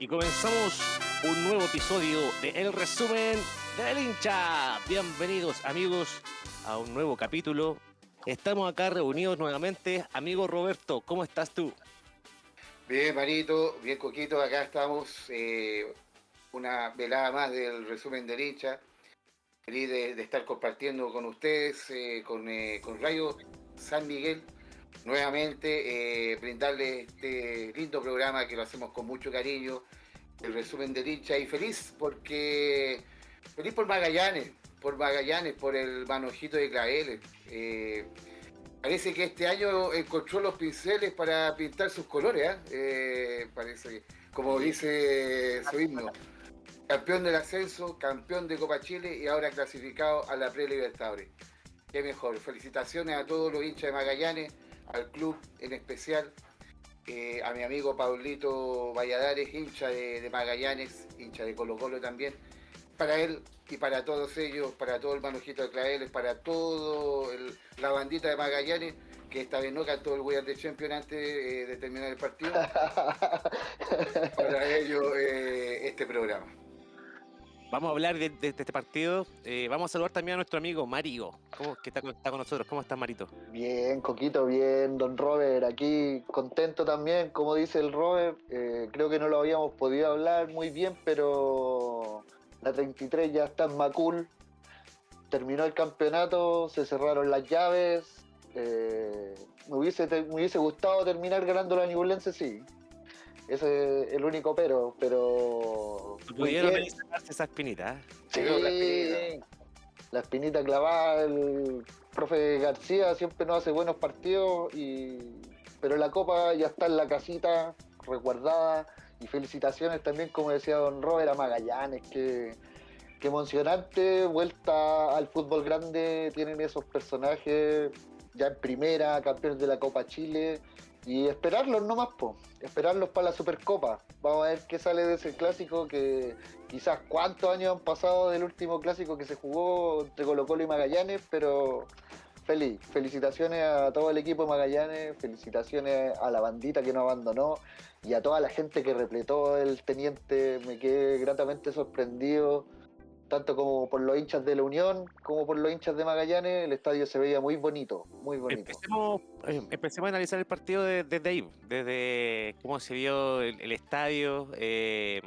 y comenzamos un nuevo episodio de El Resumen del hincha. Bienvenidos amigos a un nuevo capítulo. Estamos acá reunidos nuevamente. Amigo Roberto, ¿cómo estás tú? Bien, Marito, bien Coquito, acá estamos. Eh, una velada más del resumen del hincha. Feliz de, estar compartiendo con ustedes, eh, con, eh, con Rayo San Miguel nuevamente eh, brindarle este lindo programa que lo hacemos con mucho cariño, el resumen de hincha y feliz porque feliz por Magallanes, por Magallanes, por el manojito de Claveles. Eh, parece que este año encontró los pinceles para pintar sus colores, ¿ah? eh, parece como dice su himno. Campeón del ascenso, campeón de Copa Chile y ahora clasificado a la Pre-Libertadores. Qué mejor. Felicitaciones a todos los hinchas de Magallanes al club en especial, eh, a mi amigo Paulito Valladares, hincha de, Magallanes, hincha de Colo Colo también. Para él y para todos ellos, para todo el manojito de Claveles, para todo la bandita de Magallanes, que esta vez no cantó el Weird de Champion antes eh, de terminar el partido. para ellos eh, este programa. Vamos a hablar de, este partido. Eh, vamos a saludar también a nuestro amigo Mario, que está, con nosotros. ¿Cómo estás, Marito? Bien, Coquito, bien, don Robert. Aquí contento también, como dice el Robert. Eh, creo que no lo habíamos podido hablar muy bien, pero la 33 ya está en Macul. Terminó el campeonato, se cerraron las llaves. Eh, me, hubiese, me hubiese gustado terminar ganando la Ñublense, sí. Ese es el único pero, pero... ¿Pudieron sacarse esa espinita? Sí, la espinita. clavada, el profe García siempre nos hace buenos partidos, y pero la copa ya está en la casita, resguardada, y felicitaciones también, como decía don Robert, a Magallanes, que, que emocionante, vuelta al fútbol grande, tienen esos personajes ya en primera, campeones de la Copa Chile, y esperarlos nomás, po. esperarlos para la Supercopa. Vamos a ver qué sale de ese clásico que quizás cuántos años han pasado del último clásico que se jugó entre Colo Colo y Magallanes, pero feliz. Felicitaciones a todo el equipo de Magallanes, felicitaciones a la bandita que nos abandonó y a toda la gente que repletó el teniente. Me quedé gratamente sorprendido tanto como por los hinchas de la Unión como por los hinchas de Magallanes, el estadio se veía muy bonito, muy bonito. Empecemos, eh, a analizar el partido desde Dave, desde cómo se vio el, estadio. Eh,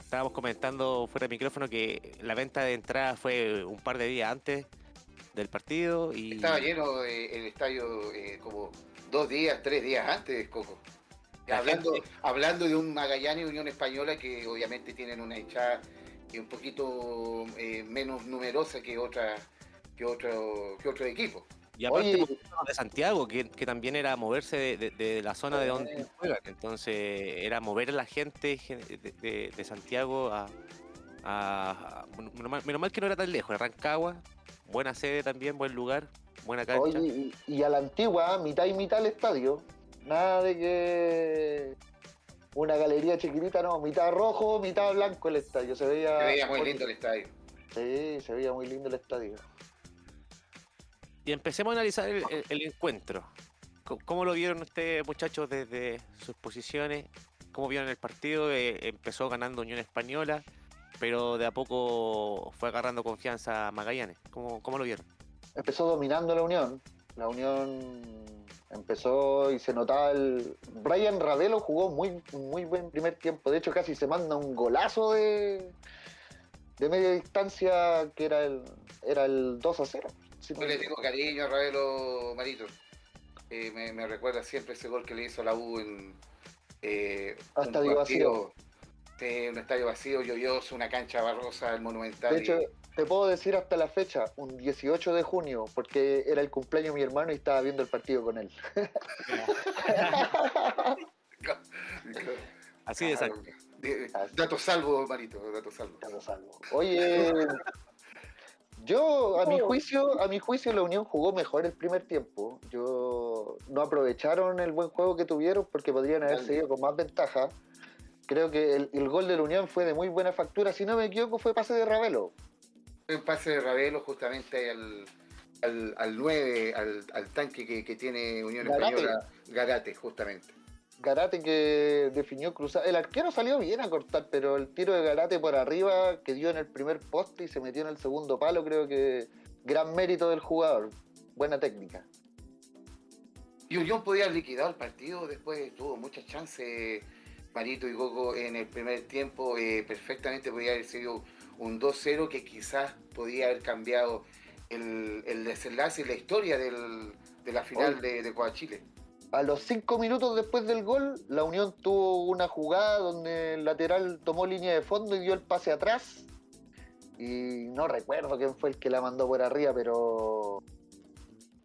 estábamos comentando fuera de micrófono que la venta de entrada fue un par de días antes del partido. y Estaba lleno el estadio eh, como dos días, tres días antes, Coco. Hablando, hablando de un Magallanes y Unión Española que obviamente tienen una hinchada y un poquito eh, menos numerosa que otra que otro que otro equipo. Y aparte de Santiago, que, también era moverse de, la zona de donde juegan. Entonces era mover a la gente de, Santiago a, menos, mal, que no era tan lejos, Rancagua, buena sede también, buen lugar, buena cancha. y, a la antigua, mitad y mitad el estadio. Nada de que una galería chiquitita, no, mitad rojo, mitad blanco el estadio. Se veía, se veía muy lindo el estadio. Sí, se veía muy lindo el estadio. Y empecemos a analizar el, encuentro. ¿Cómo lo vieron ustedes, muchachos, desde sus posiciones? ¿Cómo vieron el partido? Eh, empezó ganando Unión Española, pero de a poco fue agarrando confianza a Magallanes. ¿Cómo, cómo lo vieron? Empezó dominando la Unión. La Unión Empezó y se notaba el. Brian Ravelo jugó muy, muy buen primer tiempo. De hecho, casi se manda un golazo de, de media distancia que era el, era el 2 a 0. Yo le tengo cariño a Ravelo Marito. Eh, me, recuerda siempre ese gol que le hizo a la U en. Eh, Hasta un vacío. un estadio vacío, lluvioso, una cancha barrosa, el Monumental. De hecho, te puedo decir hasta la fecha, un 18 de junio, porque era el cumpleaños de mi hermano y estaba viendo el partido con él. Así de salvo. Dato salvo, Marito, dato salvo. Dato salvo. Oye, yo a mi juicio, a mi juicio la Unión jugó mejor el primer tiempo. Yo no aprovecharon el buen juego que tuvieron porque podrían haber seguido con más ventaja. Creo que el, el, gol de la Unión fue de muy buena factura. Si no me equivoco, fue pase de Ravelo. Un pase de Ravelo justamente al, al, al 9, al, tanque que, tiene Unión Española, Garate, justamente. Garate que definió cruzar. El arquero salió bien a cortar, pero el tiro de Garate por arriba que dio en el primer poste y se metió en el segundo palo, creo que gran mérito del jugador. Buena técnica. Y Unión podía haber liquidado el partido, después tuvo muchas chances Marito y Gogo en el primer tiempo, eh, perfectamente podía haber sido un 2-0 que quizás podía haber cambiado el, desenlace y la historia de la final de, de Chile a los cinco minutos después del gol, la Unión tuvo una jugada donde el lateral tomó línea de fondo y dio el pase atrás. Y no recuerdo quién fue el que la mandó por arriba, pero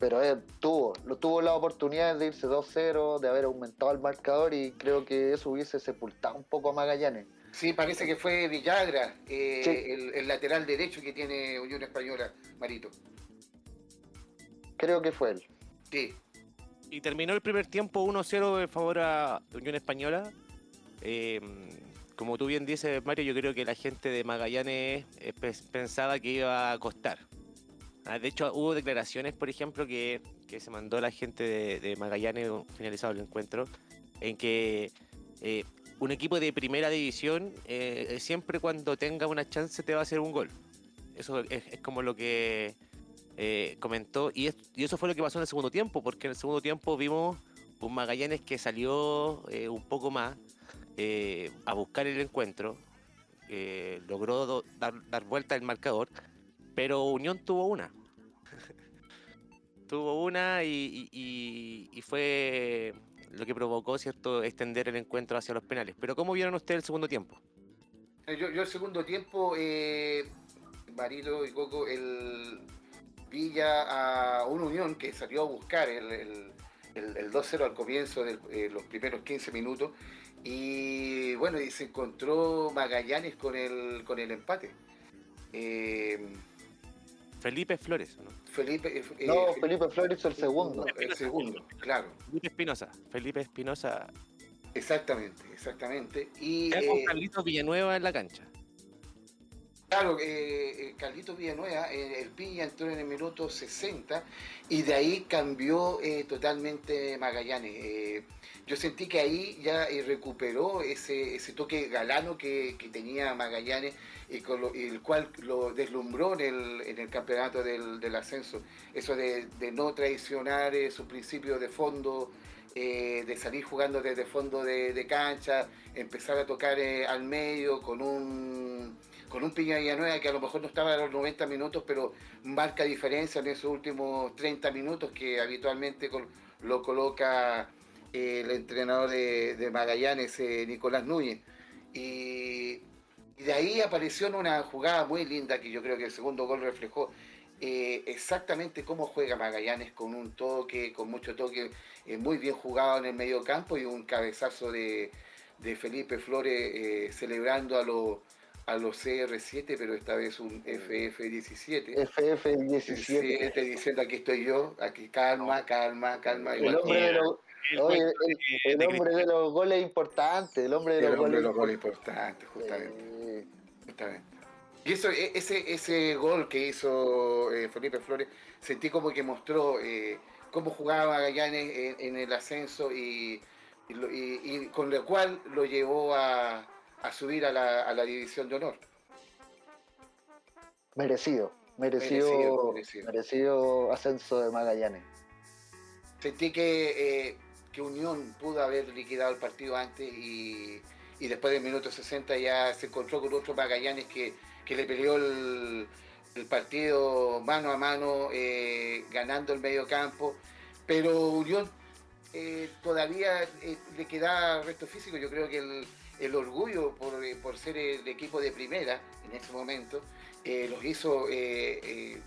pero eh, tuvo, lo, tuvo la oportunidad de irse 2-0, de haber aumentado el marcador y creo que eso hubiese sepultado un poco a Magallanes. Sí, parece que fue Villagra, eh, el, el, lateral derecho que tiene Unión Española, Marito. Creo que fue él. Sí, y terminó el primer tiempo 1-0 en favor a Unión Española. Em, como tú bien dices, Mario, yo creo que la gente de Magallanes pensaba que iba a costar. Ah, de hecho, hubo declaraciones, por ejemplo, que, se mandó la gente de, Magallanes finalizado el encuentro, en que eh, un equipo de primera división eh, siempre cuando tenga una chance te va a hacer un gol. Eso es como lo que eh, comentó, y, eso fue lo que pasó en el segundo tiempo, porque en el segundo tiempo vimos un Magallanes que salió un poco más a buscar el encuentro, logró dar, dar vuelta el marcador, pero Unión tuvo una. tuvo una y, fue lo que provocó cierto extender el encuentro hacia los penales. Pero ¿cómo vieron ustedes el segundo tiempo? Yo, el segundo tiempo, Marito y Coco, el, Villa a una Unión que salió a buscar el, el, 2-0 al comienzo de eh, los primeros 15 minutos y bueno, y se encontró Magallanes con el, con el empate. Eh, Felipe Flores, ¿no? Felipe, eh, no, Felipe, Flores el segundo. El segundo, claro. Felipe Espinosa. Felipe Espinosa. Exactamente, exactamente. Y con Carlitos Villanueva en la cancha. Claro, eh, eh Carlitos Villanueva, eh, el Piña entró en el minuto 60 y de ahí cambió eh, totalmente Magallanes. yo sentí que ahí ya recuperó ese, toque galano que, tenía Magallanes y el cual lo deslumbró en el, campeonato del, ascenso. Eso de, no traicionar sus principios de fondo, de salir jugando desde fondo de, de cancha, empezar a tocar al medio con un con un Piña Villanueva que a lo mejor no estaba a los 90 minutos, pero marca diferencia en esos últimos 30 minutos que habitualmente lo coloca eh, el entrenador de, Magallanes, eh, Nicolás Núñez. Y, de ahí apareció en una jugada muy linda que yo creo que el segundo gol reflejó eh, exactamente cómo juega Magallanes con un toque, con mucho toque, muy bien jugado en el medio campo y un cabezazo de, de Felipe Flores celebrando a los a los CR7, pero esta vez un FF17. FF17. diciendo aquí estoy yo, aquí calma, calma, calma. El hombre, de los, el, hombre de los goles importantes, el hombre de los, goles, de los goles importantes, justamente. Y eso, e, ese, ese gol que hizo eh, Felipe Flores, sentí como que mostró eh, cómo jugaba Gallanes en, el ascenso y, y con lo cual lo llevó a, a subir a la, a la división de honor. Merecido, merecido, merecido, ascenso de Magallanes. Sentí que, eh, que Unión pudo haber liquidado el partido antes y, y, después del minuto 60 ya se encontró con otro Magallanes que, que le peleó el, partido mano a mano, eh, ganando el medio campo, pero Unión eh, todavía le queda resto físico, yo creo que el el orgullo eh, por, ser el equipo de primera en ese momento, eh, los hizo eh,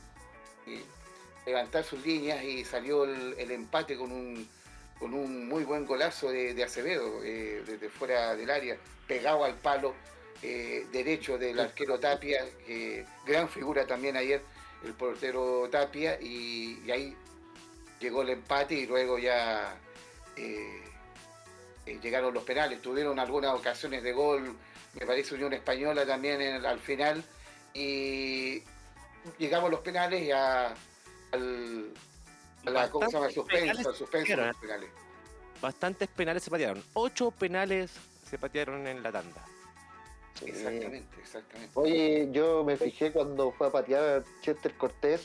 levantar sus líneas y salió el, empate con un, con un muy buen golazo de, Acevedo desde fuera del área, pegado al palo derecho del arquero Tapia, gran figura también ayer el portero Tapia, y, ahí llegó el empate y luego ya eh, llegaron los penales, tuvieron algunas ocasiones de gol, me parece Unión Española también al final, y llegamos los penales y al, la, ¿cómo se llama? Suspenso, suspenso de los penales. bastantes penales se patearon. Ocho penales se patearon en la tanda. Exactamente, exactamente. Oye, yo me fijé cuando fue a patear Chester Cortés,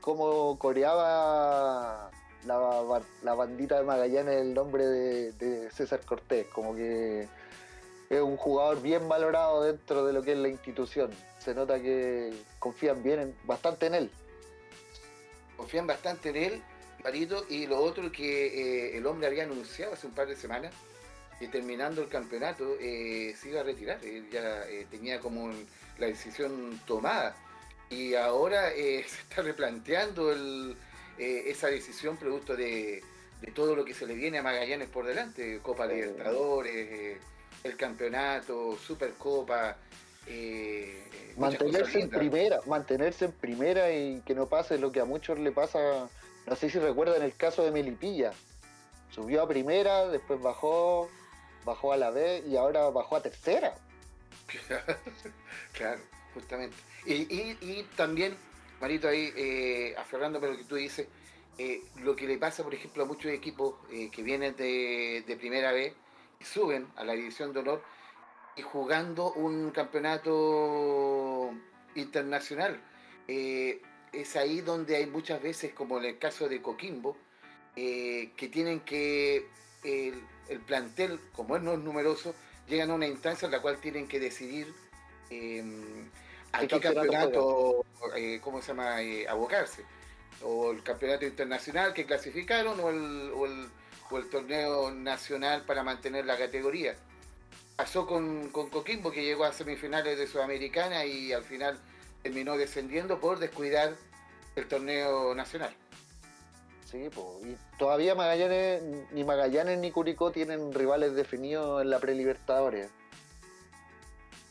cómo coreaba la, la bandita de Magallanes el nombre de, César Cortés, como que es un jugador bien valorado dentro de lo que es la institución. Se nota que confían bien, bastante en él. Confían bastante en él, Marito, y lo otro que eh, el hombre había anunciado hace un par de semanas, que terminando el campeonato eh, se iba a retirar. Él ya eh, tenía como la decisión tomada. Y ahora se está replanteando el, esa decisión producto de, todo lo que se le viene a Magallanes por delante, Copa Libertadores, el campeonato, Supercopa. Eh, mantenerse en primera, mantenerse en primera y que no pase lo que a muchos le pasa, no sé si recuerdan el caso de Melipilla, subió a primera, después bajó, bajó a la B y ahora bajó a tercera. claro, justamente. y también Marito, ahí, eh, aferrándome a lo que tú dices, eh, lo que le pasa, por ejemplo, a muchos equipos eh, que vienen de, primera vez y suben a la división de honor y jugando un campeonato internacional. es ahí donde hay muchas veces, como en el caso de Coquimbo, que tienen que, el, plantel, como es no es numeroso, llegan a una instancia en la cual tienen que decidir a qué campeonato, eh, ¿cómo se llama?, eh, abocarse. O el campeonato internacional que clasificaron o el, o el, o el torneo nacional para mantener la categoría. Pasó con, con Coquimbo que llegó a semifinales de Sudamericana y al final terminó descendiendo por descuidar el torneo nacional. Sí, pues, y todavía Magallanes, ni Magallanes ni Curicó tienen rivales definidos en la prelibertadores.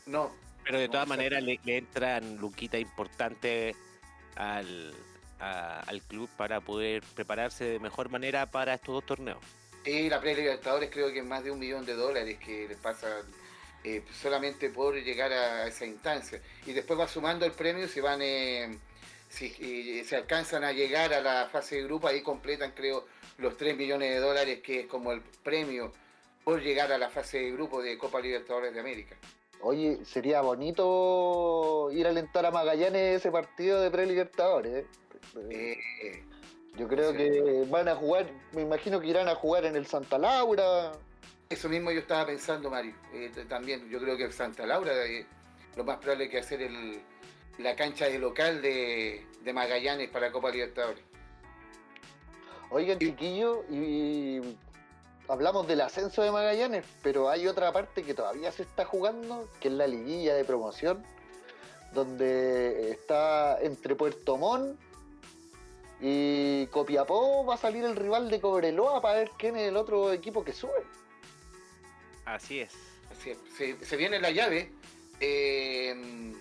No, pero de todas maneras le, entran luquitas importantes al, al club para poder prepararse de mejor manera para estos dos torneos. Sí, la pre-Libertadores creo que es más de un millón de dólares que les pasa eh, solamente por llegar a esa instancia. Y después va sumando el premio si van, eh, si se alcanzan a llegar a la fase de grupo, ahí completan creo los 3 millones de dólares que es como el premio por llegar a la fase de grupo de Copa Libertadores de América. Oye, sería bonito ir a alentar a Magallanes ese partido de pre-libertadores. ¿eh? Eh, yo creo que van a jugar, me imagino que irán a jugar en el Santa Laura. Eso mismo yo estaba pensando, Mario. Eh, también yo creo que el Santa Laura lo más probable que hacer el, la cancha de local de, Magallanes para Copa Libertadores. Oigan, chiquillo, y hablamos del ascenso de Magallanes, pero hay otra parte que todavía se está jugando, que es la liguilla de promoción, donde está entre Puerto Montt y Copiapó va a salir el rival de Cobreloa para ver quién es el otro equipo que sube. Así es. Se, viene la llave. Eh,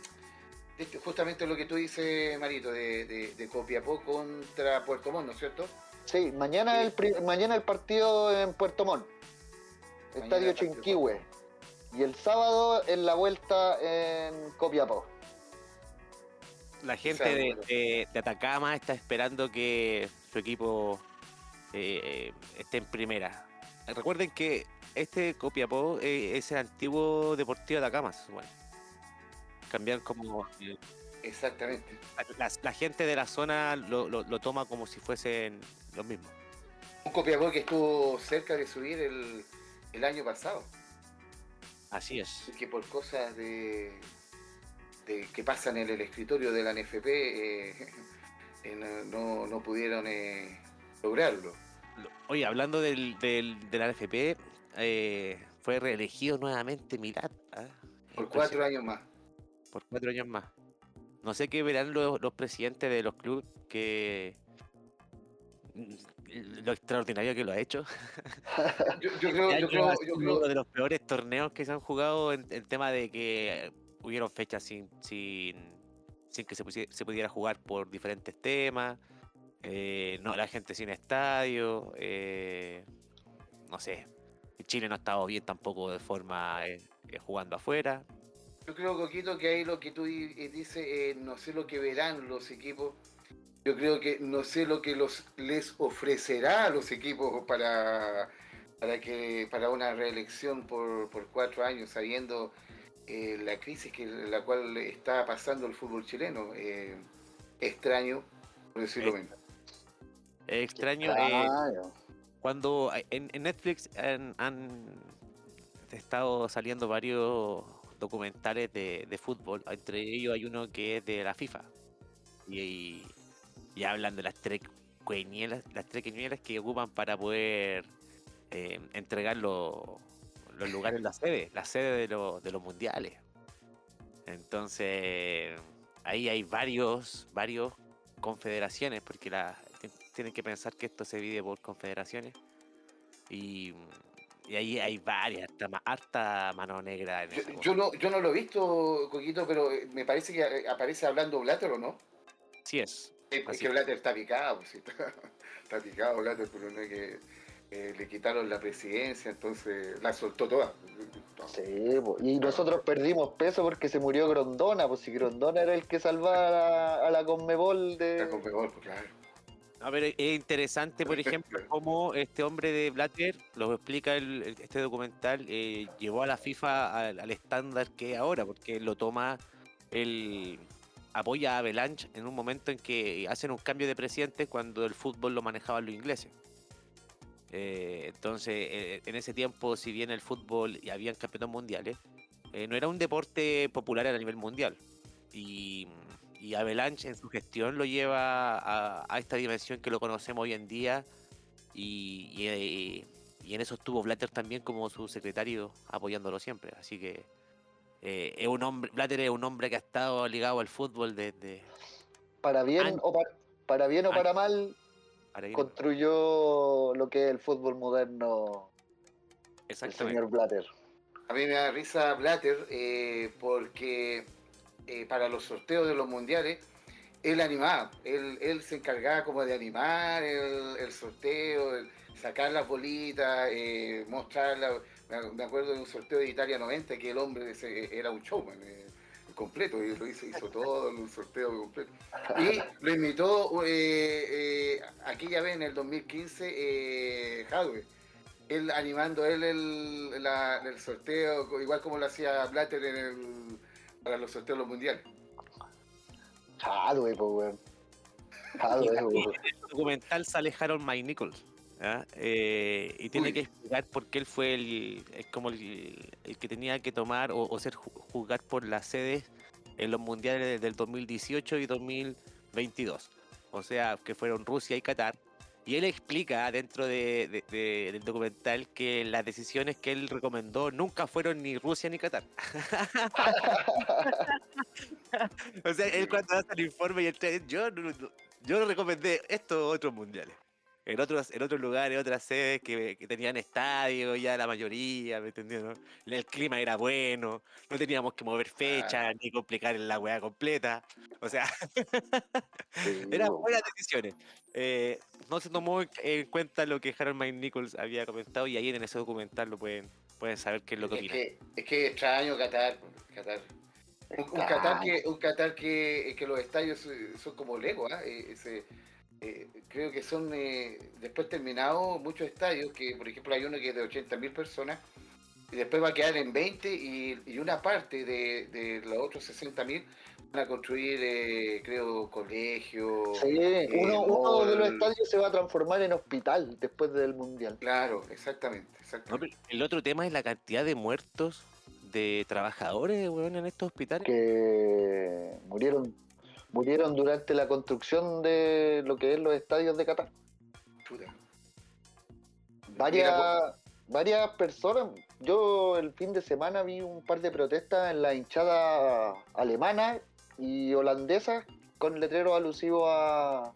justamente lo que tú dices, Marito, de Copiapó contra Puerto Montt, ¿no es cierto? Sí, mañana, El, mañana el partido en Puerto Montt, Estadio Chinquihue. Y el sábado en la vuelta en Copiapó. La gente de, Atacama está esperando que su equipo eh, esté en primera. Recuerden que este Copiapó eh, es el antiguo Deportivo de Atacama, bueno. Cambiar como Exactamente. La, gente de la zona lo, toma como si fuesen los mismos. Un Copiapó que estuvo cerca de subir el, año pasado. Así es. Y que por cosas de, que pasan en el escritorio de la NFP eh, eh, no, pudieron eh, lograrlo. Oye, hablando del, del, de la NFP, fue reelegido nuevamente Mirat. ¿ah? Por cuatro años más. Por cuatro años más. No sé qué verán los, presidentes de los clubes que mm, lo extraordinario que lo ha hecho. Yo, creo, yo uno de los peores torneos que se han jugado en el tema de que hubieron fechas sin, sin, sin que se, pudiera jugar por diferentes temas. Eh, no, la gente sin estadio. Eh, no sé. Chile no ha estado bien tampoco de forma eh, jugando afuera. Yo creo, Coquito, que ahí lo que tú dices, no sé lo que verán los equipos. Yo creo que no sé lo que los, les ofrecerá a los equipos para, para que para una reelección por, por cuatro años, sabiendo eh, la crisis que la cual está pasando el fútbol chileno. Eh, extraño, por decirlo menos. extraño. Eh, cuando en, Netflix han, estado saliendo varios documentales de, fútbol, entre ellos hay uno que es de la FIFA. Y, y, hablan de las tres las tres que ocupan para poder entregar los los lugares, la sede, la sede de, de los mundiales. Entonces, ahí hay varios, varios confederaciones, porque la, tienen que pensar que esto se divide por confederaciones. Y, ahí hay varias, harta, harta mano negra. En yo, yo, no, yo no lo he visto, Coquito, pero eh, me parece que eh, aparece hablando Blatter, ¿o no? Sí es. es que Blatter está picado, pues, está, está picado Blatter, pero no hay que eh, le quitaron la presidencia, entonces la soltó toda. Sí, y nosotros perdimos peso porque se murió Grondona, pues si Grondona era el que salvaba a la, Conmebol de... La Conmebol, pues claro. A ver, es interesante, por ejemplo, cómo este hombre de Blatter, lo explica el, este documental, eh, llevó a la FIFA al, estándar que es ahora, porque lo toma, el apoya a Avalanche en un momento en que hacen un cambio de presidente cuando el fútbol lo manejaban los ingleses. Eh, entonces, eh, en ese tiempo, si bien el fútbol y habían campeonatos mundiales, eh, no era un deporte popular a nivel mundial. Y, y Avalanche en su gestión lo lleva a, esta dimensión que lo conocemos hoy en día. Y, en eso estuvo Blatter también como su secretario apoyándolo siempre. Así que es un hombre, Blatter es un hombre que ha estado ligado al fútbol desde... Para bien, o para, para bien o para mal, construyó lo que es el fútbol moderno el señor Blatter. A mí me da risa Blatter eh, porque eh, para los sorteos de los mundiales él animaba, él, se encargaba como de animar el, sorteo, sacar las bolitas, eh, mostrarlas. Me acuerdo de un sorteo de Italia 90 que el hombre era un showman completo, y lo hizo, hizo todo un sorteo completo. Y lo invitó eh, eh, aquella vez en el 2015 eh, él animando él el, el, sorteo, igual como lo hacía Blatter en el, para los sorteos de los mundiales. Hadwe, pues, En el documental sale Harold Mike Nichols. Eh, y tiene que explicar por qué él fue el, como el, que tenía que tomar o, ser juzgar por las sedes en los mundiales del 2018 y 2022. O sea, que fueron Rusia y Qatar. Y él explica dentro de, del documental que las decisiones que él recomendó nunca fueron ni Rusia ni Qatar. o sea, él cuando hace el informe y el yo, yo recomendé estos otros mundiales en otros, en otros lugares, otras sedes que, tenían estadio ya la mayoría, ¿me entendió? El clima era bueno, no teníamos que mover fechas ni complicar la weá completa. O sea, eran buenas decisiones. Eh, no se tomó en cuenta lo que Harold Mike Nichols había comentado y ahí en ese documental lo pueden, pueden saber qué es lo que es Que, es que extraño Qatar, Qatar. Un, Qatar que, un Qatar que, que los estadios son como Lego, ¿eh? Ese, eh, creo que son eh, después terminados muchos estadios, que por ejemplo hay uno que es de 80.000 personas, y después va a quedar en 20 y, una parte de, los otros 60.000 van a construir, eh, creo, colegios. Sí, uno, de los estadios se va a transformar en hospital después del Mundial. Claro, exactamente. exactamente. el otro tema es la cantidad de muertos de trabajadores en estos hospitales. Que murieron murieron durante la construcción de lo que es los estadios de Qatar. Varias, varias personas, yo el fin de semana vi un par de protestas en la hinchada alemana y holandesa con letreros alusivos a,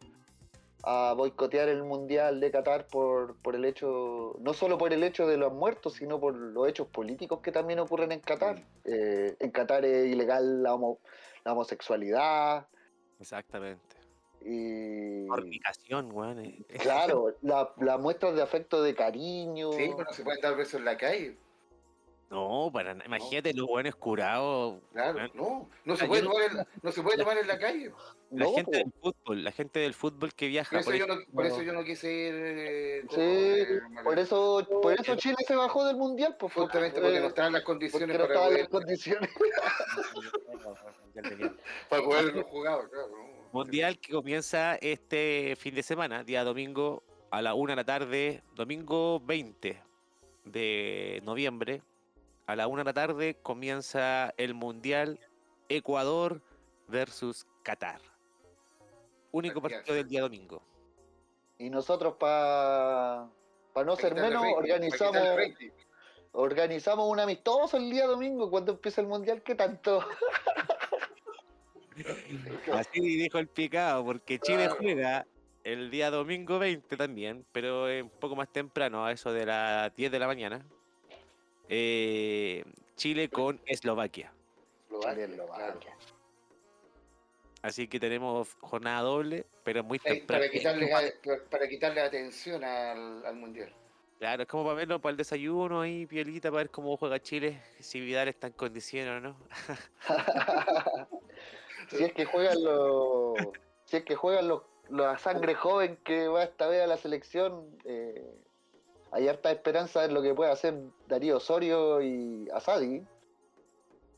a boicotear el Mundial de Qatar por, por el hecho, no solo por el hecho de los muertos, sino por los hechos políticos que también ocurren en Qatar. Eh, en Qatar es ilegal la, la homosexualidad, Exactamente. Y... Fornicación, weón. Eh. Claro, las la muestras de afecto, de cariño. Sí, pero se pueden dar besos en la calle. No, para imagínate los buenos curados. Claro, no, no se, puede tomar en, no se puede tomar en la calle. La gente del fútbol, la gente del fútbol que viaja. Por eso, yo, no, por eso yo no quise ir. Eh, sí, Por eso, por eso Chile se bajó del mundial, pues Justamente porque no estaban las condiciones porque no para estaban las condiciones. para poder jugar, claro. ¿no? Mundial que comienza este fin de semana, día domingo a la una de la tarde, domingo 20 de noviembre, a la una de la tarde comienza el Mundial Ecuador versus Qatar. Único partido del día domingo. Y nosotros, para no ser menos, rating, organizamos, organizamos un amistoso el día domingo cuando empieza el mundial. ¿Qué tanto? Así dijo el picado, porque Chile Claro. juega el día domingo 20 también, pero es un poco más temprano, a eso de las 10 de la mañana. Eh, Chile con Eslovaquia. Eslovaquia, Chile, claro. Eslovaquia. Así que tenemos jornada doble, pero muy temprano. Para quitarle, a- para quitarle atención al, al mundial. Claro, es como para verlo para el desayuno ahí, pielita, para ver cómo juega Chile, si Vidal está en condiciones o no. si es que juegan los, si es que juegan los, la sangre joven que va esta vez a la selección, eh, hay harta esperanza en lo que puede hacer Darío Osorio y Asadi.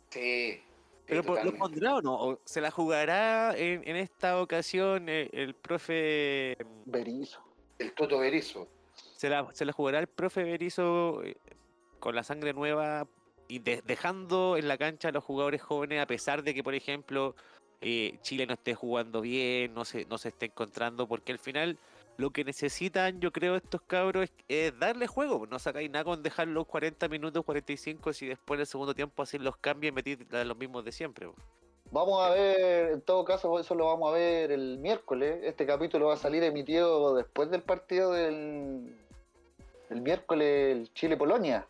Sí. Pero ¿lo pondrá o no? ¿O ¿Se la jugará en, en esta ocasión el, el profe Berizzo. El Toto Berizo. ¿Se la, se la jugará el profe Berizzo eh, con la sangre nueva y de- dejando en la cancha a los jugadores jóvenes a pesar de que, por ejemplo, eh, Chile no esté jugando bien, no se, no se esté encontrando? Porque al final lo que necesitan, yo creo, estos cabros es, darle juego. No sacáis nada con dejar los 40 minutos, 45, si después en el segundo tiempo hacer los cambios y meter a los mismos de siempre. Vamos a ver, en todo caso, eso lo vamos a ver el miércoles. Este capítulo va a salir emitido después del partido del el miércoles Chile-Polonia.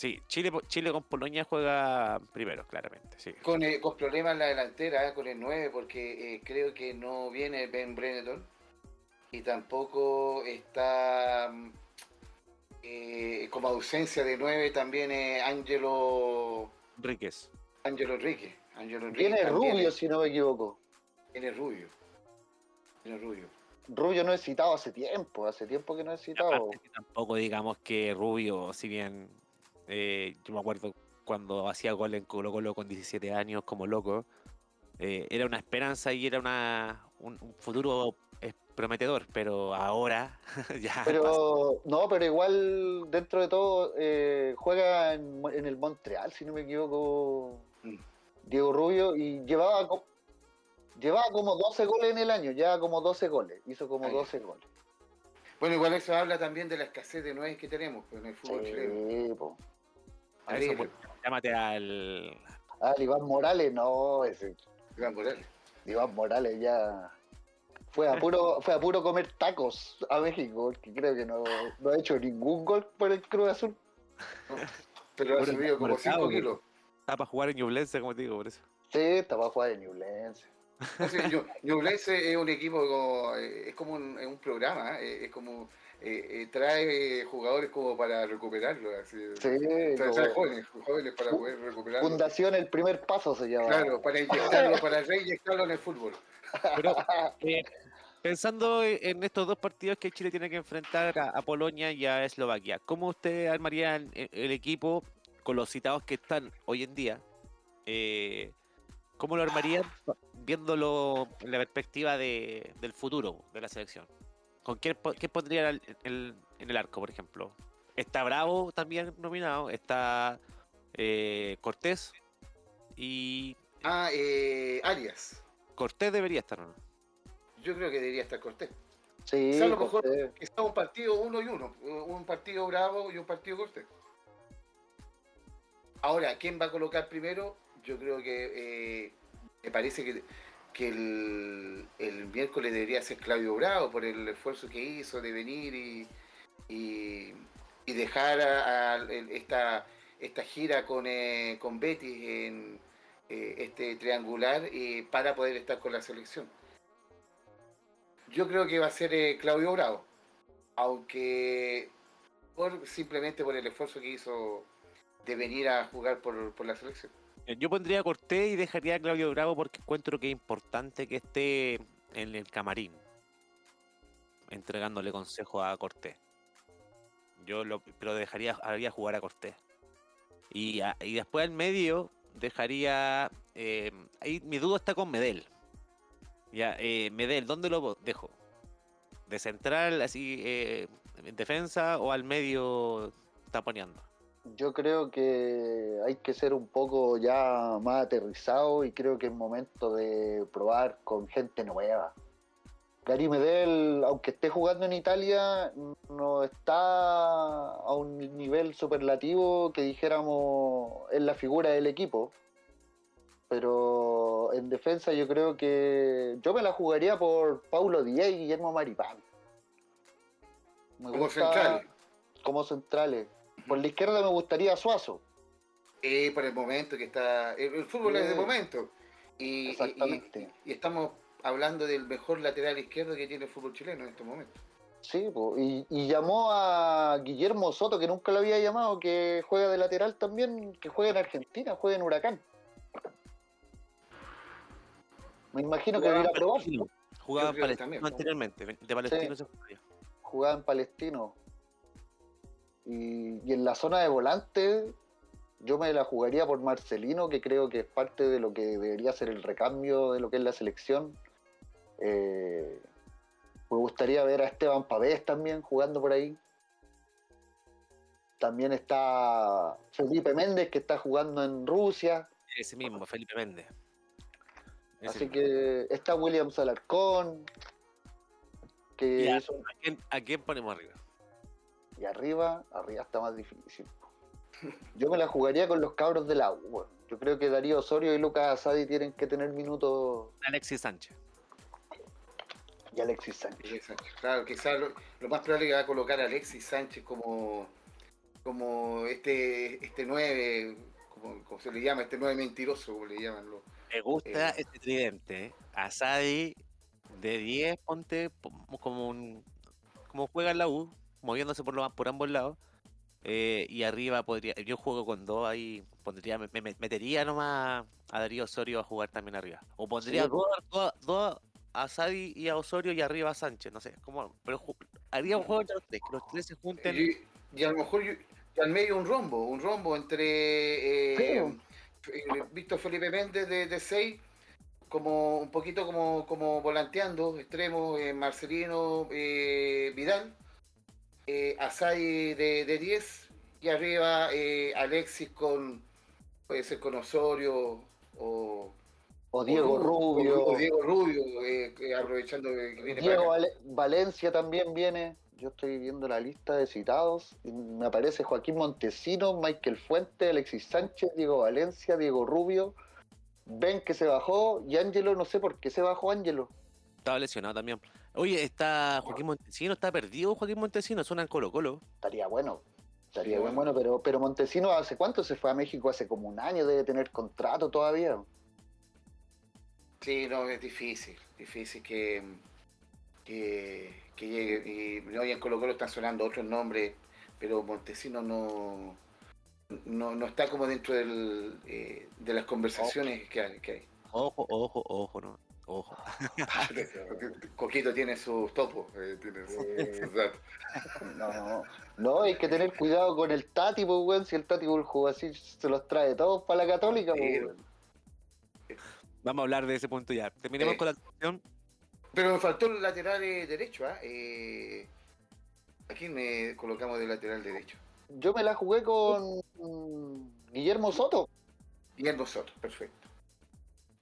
Sí, Chile, Chile con Polonia juega primero, claramente. Sí. Con, eh, con problemas en la delantera, eh, con el 9, porque eh, creo que no viene Ben Brenneton y tampoco está como ausencia de 9 también eh, Angelo Enríquez. Angelo Enrique. Angelo Enrique Viene Rubio, es- si no me equivoco. Viene Rubio. Viene Rubio. Rubio no es citado hace tiempo, hace tiempo que no es citado. Aparte tampoco digamos que Rubio, si bien eh, yo me acuerdo cuando hacía gol en Colo Colo con 17 años como loco, eh, era una esperanza y era una, un, un futuro prometedor, pero ahora ya pasó. Pero no, pero igual dentro de todo eh, juega en, en el Montreal, si no me equivoco, Mm. Diego Rubio, y llevaba, co- llevaba como 12 goles en el año, ya como 12 goles, hizo como Ah, ya. 12 goles. Bueno, igual eso habla también de la escasez de 9 que tenemos pues, en el fútbol chileno. Sí, po. Eso, llámate al Ah, el Iván Morales, no, ese Iván Morales. Iván Morales ya fue a puro, fue a puro comer tacos a México, porque creo que no, no ha hecho ningún gol por el Cruz Azul. Pero ha subido como mercado, 5 güey. kilos. está para jugar en Ñublense, como te digo, por eso. Sí, estaba a jugar en Newlands. Entonces, Ñu- Ñublense es un equipo, como, eh, es como un, es un programa, eh, es como eh, eh, trae jugadores como para recuperarlo, así, Sí, trae, jóvenes, jóvenes para poder recuperarlo. Fundación El Primer Paso se llama. Claro, para inyectarlo, para reinyectarlo en el fútbol. Pero eh, pensando en estos dos partidos que Chile tiene que enfrentar a, a Polonia y a Eslovaquia, ¿cómo usted armaría el, el equipo con los citados que están hoy en día? Eh, ¿Cómo lo armarían viéndolo en la perspectiva de- del futuro de la selección? ¿Con quién, po- quién pondría el- el- en el arco, por ejemplo? Está Bravo también nominado, está eh, Cortés y Ah, eh, Arias. Cortés debería estar, ¿o ¿no? Yo creo que debería estar Cortés. Sí, Quizá a lo mejor quizá un partido uno y uno, un partido Bravo y un partido Cortés. Ahora, ¿quién va a colocar primero? Yo creo que eh, me parece que, que el, el miércoles debería ser Claudio Bravo por el esfuerzo que hizo de venir y, y, y dejar esta, esta gira con, eh, con Betis en eh, este triangular eh, para poder estar con la selección. Yo creo que va a ser eh, Claudio Bravo, aunque por, simplemente por el esfuerzo que hizo de venir a jugar por, por la selección. Eh, Yo pondría a Cortés y dejaría a Claudio Bravo porque encuentro que es importante que esté en el camarín, entregándole consejos a Cortés. Yo lo, pero dejaría haría jugar a Cortés. Y, y después al medio dejaría. eh, ahí mi duda está con Medel. Ya, eh, Medel, ¿dónde lo dejo? ¿De central, así, eh, en defensa o al medio taponeando? Yo creo que hay que ser un poco ya más aterrizado y creo que es momento de probar con gente nueva. Gary Medel, aunque esté jugando en Italia, no está a un nivel superlativo que dijéramos es la figura del equipo. Pero en defensa yo creo que yo me la jugaría por Paulo Díaz y Guillermo Maripán. Me Como gusta- central. Como centrales. Por la izquierda me gustaría Suazo. Eh, por el momento que está. El, el fútbol es de Sí. momento. Y, Exactamente. y- y estamos hablando del mejor lateral izquierdo que tiene el fútbol chileno en estos momentos. Sí, po, y, y llamó a Guillermo Soto, que nunca lo había llamado, que juega de lateral también, que juega en Argentina, juega en Huracán. Me imagino que Jugaba irá a probar. Jugaba en Palestino también. anteriormente. De Palestino se jugaría. Jugaba en Palestino. Y, y en la zona de volante, yo me la jugaría por Marcelino, que creo que es parte de lo que debería ser el recambio de lo que es la selección. Eh, me gustaría ver a Esteban Pavés también jugando por ahí. También está Felipe Méndez, que está jugando en Rusia. Ese mismo, Felipe Méndez. Ese Así mismo. que está William Salarcón. Que ¿A quién, a quién ponemos arriba? Y arriba, arriba está más difícil. Yo me la jugaría con los cabros de la U. weón. Yo creo que Darío Osorio y Lucas Asadi tienen que tener minutos Alexis Sánchez. y Alexis Sánchez. Alexis Sánchez. Claro, quizás lo, lo más probable es que va a colocar a Alexis Sánchez como, como este, este 9, como, como se le llama, este 9 mentiroso, como le llaman los. Me gusta Eh. este tridente. ¿eh? Asadi de 10, ponte po- como un como juega en la U, moviéndose por, lo, por ambos lados. Eh, y arriba podría. Yo juego con dos ahí. Pondría, me, me- metería nomás a Darío Osorio a jugar también arriba. O pondría Sí, dos, dos, dos a Asadi y a Osorio y arriba a Sánchez. No sé. Como, pero haría un juego entre los tres. Que los tres se junten. Y, y a lo mejor yo- y al medio un rombo, un rombo entre eh, eh, Víctor Felipe Méndez de 6, como un poquito como, como volanteando, extremo, eh, Marcelino eh, Vidal, eh, Asadi de 10 y arriba eh, Alexis con, puede ser con Osorio o, O Diego o- Rubio. o Diego Rubio, eh, aprovechando que viene Diego para acá. Vale- Valencia también viene. Yo estoy viendo la lista de citados y me aparece Joaquín Montesino, Michael Fuente, Alexis Sánchez, Diego Valencia, Diego Rubio, Ben que se bajó y Ángelo, no sé por qué se bajó Ángelo. Estaba lesionado también. Oye, está Joaquín Montesino, está perdido Joaquín Montesino, suena en Colo Colo. Estaría bueno. Estaría Sí, bien bueno, pero, pero Montesino hace cuánto se fue a México, hace como un año, debe tener contrato todavía. Sí, no, es difícil, difícil que, que, que llegue. Y no, y en Colo Colo están sonando otros nombres, pero Montesino no, no, no está como dentro del, eh, de las conversaciones que hay. Que hay. Ojo, ojo, ojo, no. Ojo. Coquito tiene sus topos, eh, tiene sus-. No, no, no, hay que tener cuidado con el Tati, pues, weón. Si el Tati jugó así, se los trae todos para la Católica, pues, weón. Vamos a hablar de ese punto ya. Terminemos Eh. con la sección. Pero me faltó el lateral eh, derecho, ¿ah? Eh, ¿A quién me colocamos de lateral derecho? Yo me la jugué con Guillermo Soto. Guillermo Soto, perfecto.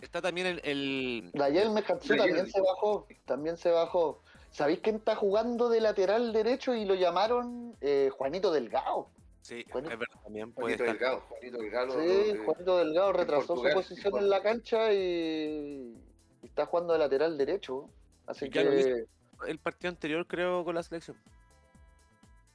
Está también el. el- Dayel Mejatsu también se bajó. También se bajó. ¿Sabéis quién está jugando de lateral derecho y lo llamaron eh, Juanito Delgado? Sí, es verdad, también puede Juanito estar. Delgado, Juanito Delgado. Sí, Juanito Delgado retrasó su posición en la cancha y, y está jugando de lateral derecho. Así Y ya lo que El partido anterior, creo, con la selección.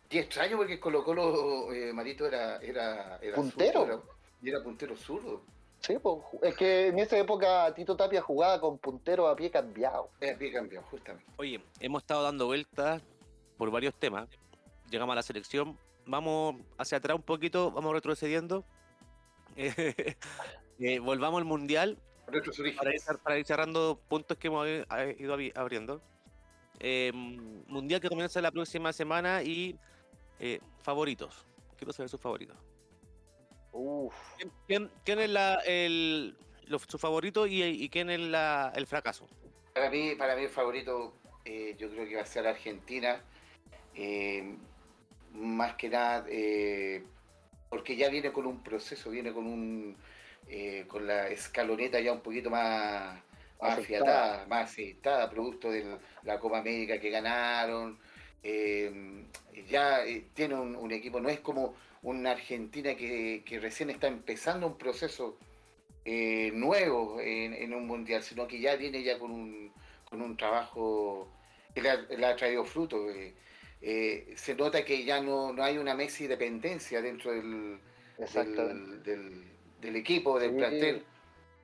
Y extraño porque Colo Colo eh, Marito era, era, era Puntero. zurdo, era- y era puntero zurdo. Sí, pues, es que en esa época Tito Tapia jugaba con puntero a pie cambiado. Era pie cambiado, justamente. Oye, hemos estado dando vueltas por varios temas. Llegamos a la selección. Vamos hacia atrás un poquito, vamos retrocediendo. Eh, eh, volvamos al mundial para ir, para ir cerrando puntos que hemos eh, ido abri- abriendo. Eh, mundial que comienza la próxima semana y Eh, favoritos. Quiero saber sus favoritos. Uf. ¿Quién, quién es la, el, lo- su favorito y, y quién es la, el fracaso? Para mí, para mí el favorito, eh, yo creo que va a ser Argentina. eh, más que nada, eh, porque ya viene con un proceso, viene con un eh, con la escaloneta ya un poquito más, más afiatada, más aceitada, producto de la Copa América que ganaron. eh, ya eh, tiene un, un equipo, no es como una Argentina que, que recién está empezando un proceso eh, nuevo en, en un mundial, sino que ya viene ya con un, con un trabajo que le ha, le ha traído fruto. eh. Eh, se nota que ya no, no hay una Messi dependencia dentro del, del, del- del equipo, del Sí. plantel.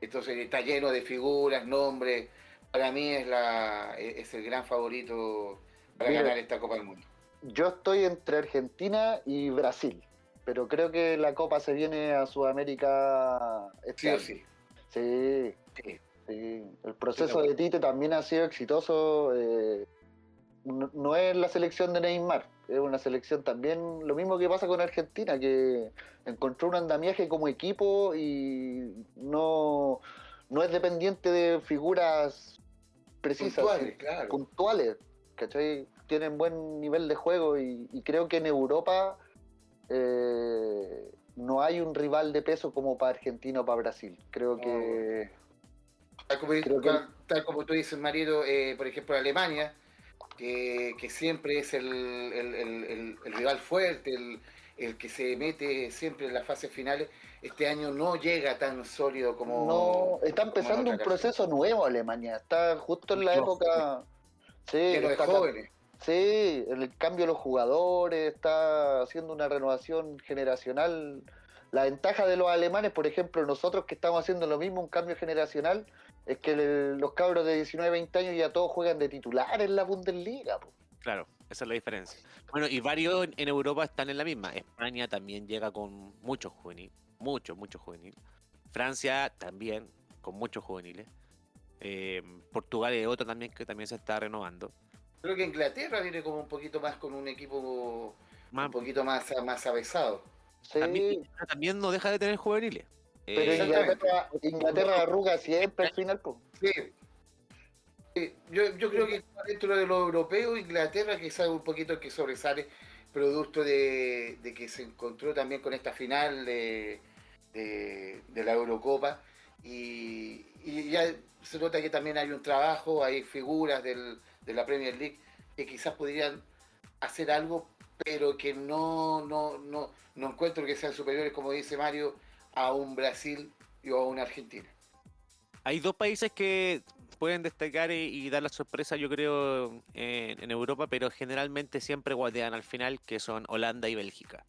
Entonces está lleno de figuras, nombres. Para mí es, la, es el gran favorito para Mira. ganar esta Copa del Mundo. Yo estoy entre Argentina y Brasil, pero creo que la Copa se viene a Sudamérica este año. sí. Sí, Sí. sí. El proceso de Tite también ha sido exitoso. eh, no, no es la selección de Neymar, es una selección también, lo mismo que pasa con Argentina, que encontró un andamiaje como equipo y no, no es dependiente de figuras precisas. Puntuales, claro. puntuales, ¿cachai? Tienen buen nivel de juego y, y creo que en Europa eh, no hay un rival de peso como para Argentina o para Brasil. Creo No. que Tal como, Creo que- tal como tú dices, marido, eh, por ejemplo, Alemania, que, que siempre es el, el- el- rival fuerte, el, el que se mete siempre en las fases finales, este año no llega tan sólido como. no está empezando un proceso nuevo Alemania. Está justo en la época. Sí, de está- jóvenes. Sí, el cambio de los jugadores, está haciendo una renovación generacional. La ventaja de los alemanes, por ejemplo, nosotros que estamos haciendo lo mismo, un cambio generacional, es que los cabros de 19, 20 años ya todos juegan de titular en la Bundesliga. Claro, esa es la diferencia. Bueno, y varios en, en Europa están en la misma. España también llega con muchos juveniles, muchos, muchos juveniles. Francia también, con muchos juveniles. Eh, Portugal es otro también que también se está renovando. Creo que Inglaterra viene como un poquito más con un equipo Más- un poquito más, más avesado. Sí, también, también no deja de tener juveniles. pero Eh. Inglaterra, Inglaterra arruga siempre al final. Sí. Sí, Yo, yo creo que dentro de lo europeo, Inglaterra quizás un poquito el que sobresale, producto de, de que se encontró también con esta final de, de- de la Eurocopa y, y ya se nota que también hay un trabajo, hay figuras del- de la Premier League que quizás podrían hacer algo, pero que no, no, no, no encuentro que sean superiores, como dice Mario, a un Brasil y a una Argentina. Hay dos países que pueden destacar y, y dar la sorpresa, yo creo, en, en Europa, pero generalmente siempre guardean al final, que son Holanda y Bélgica.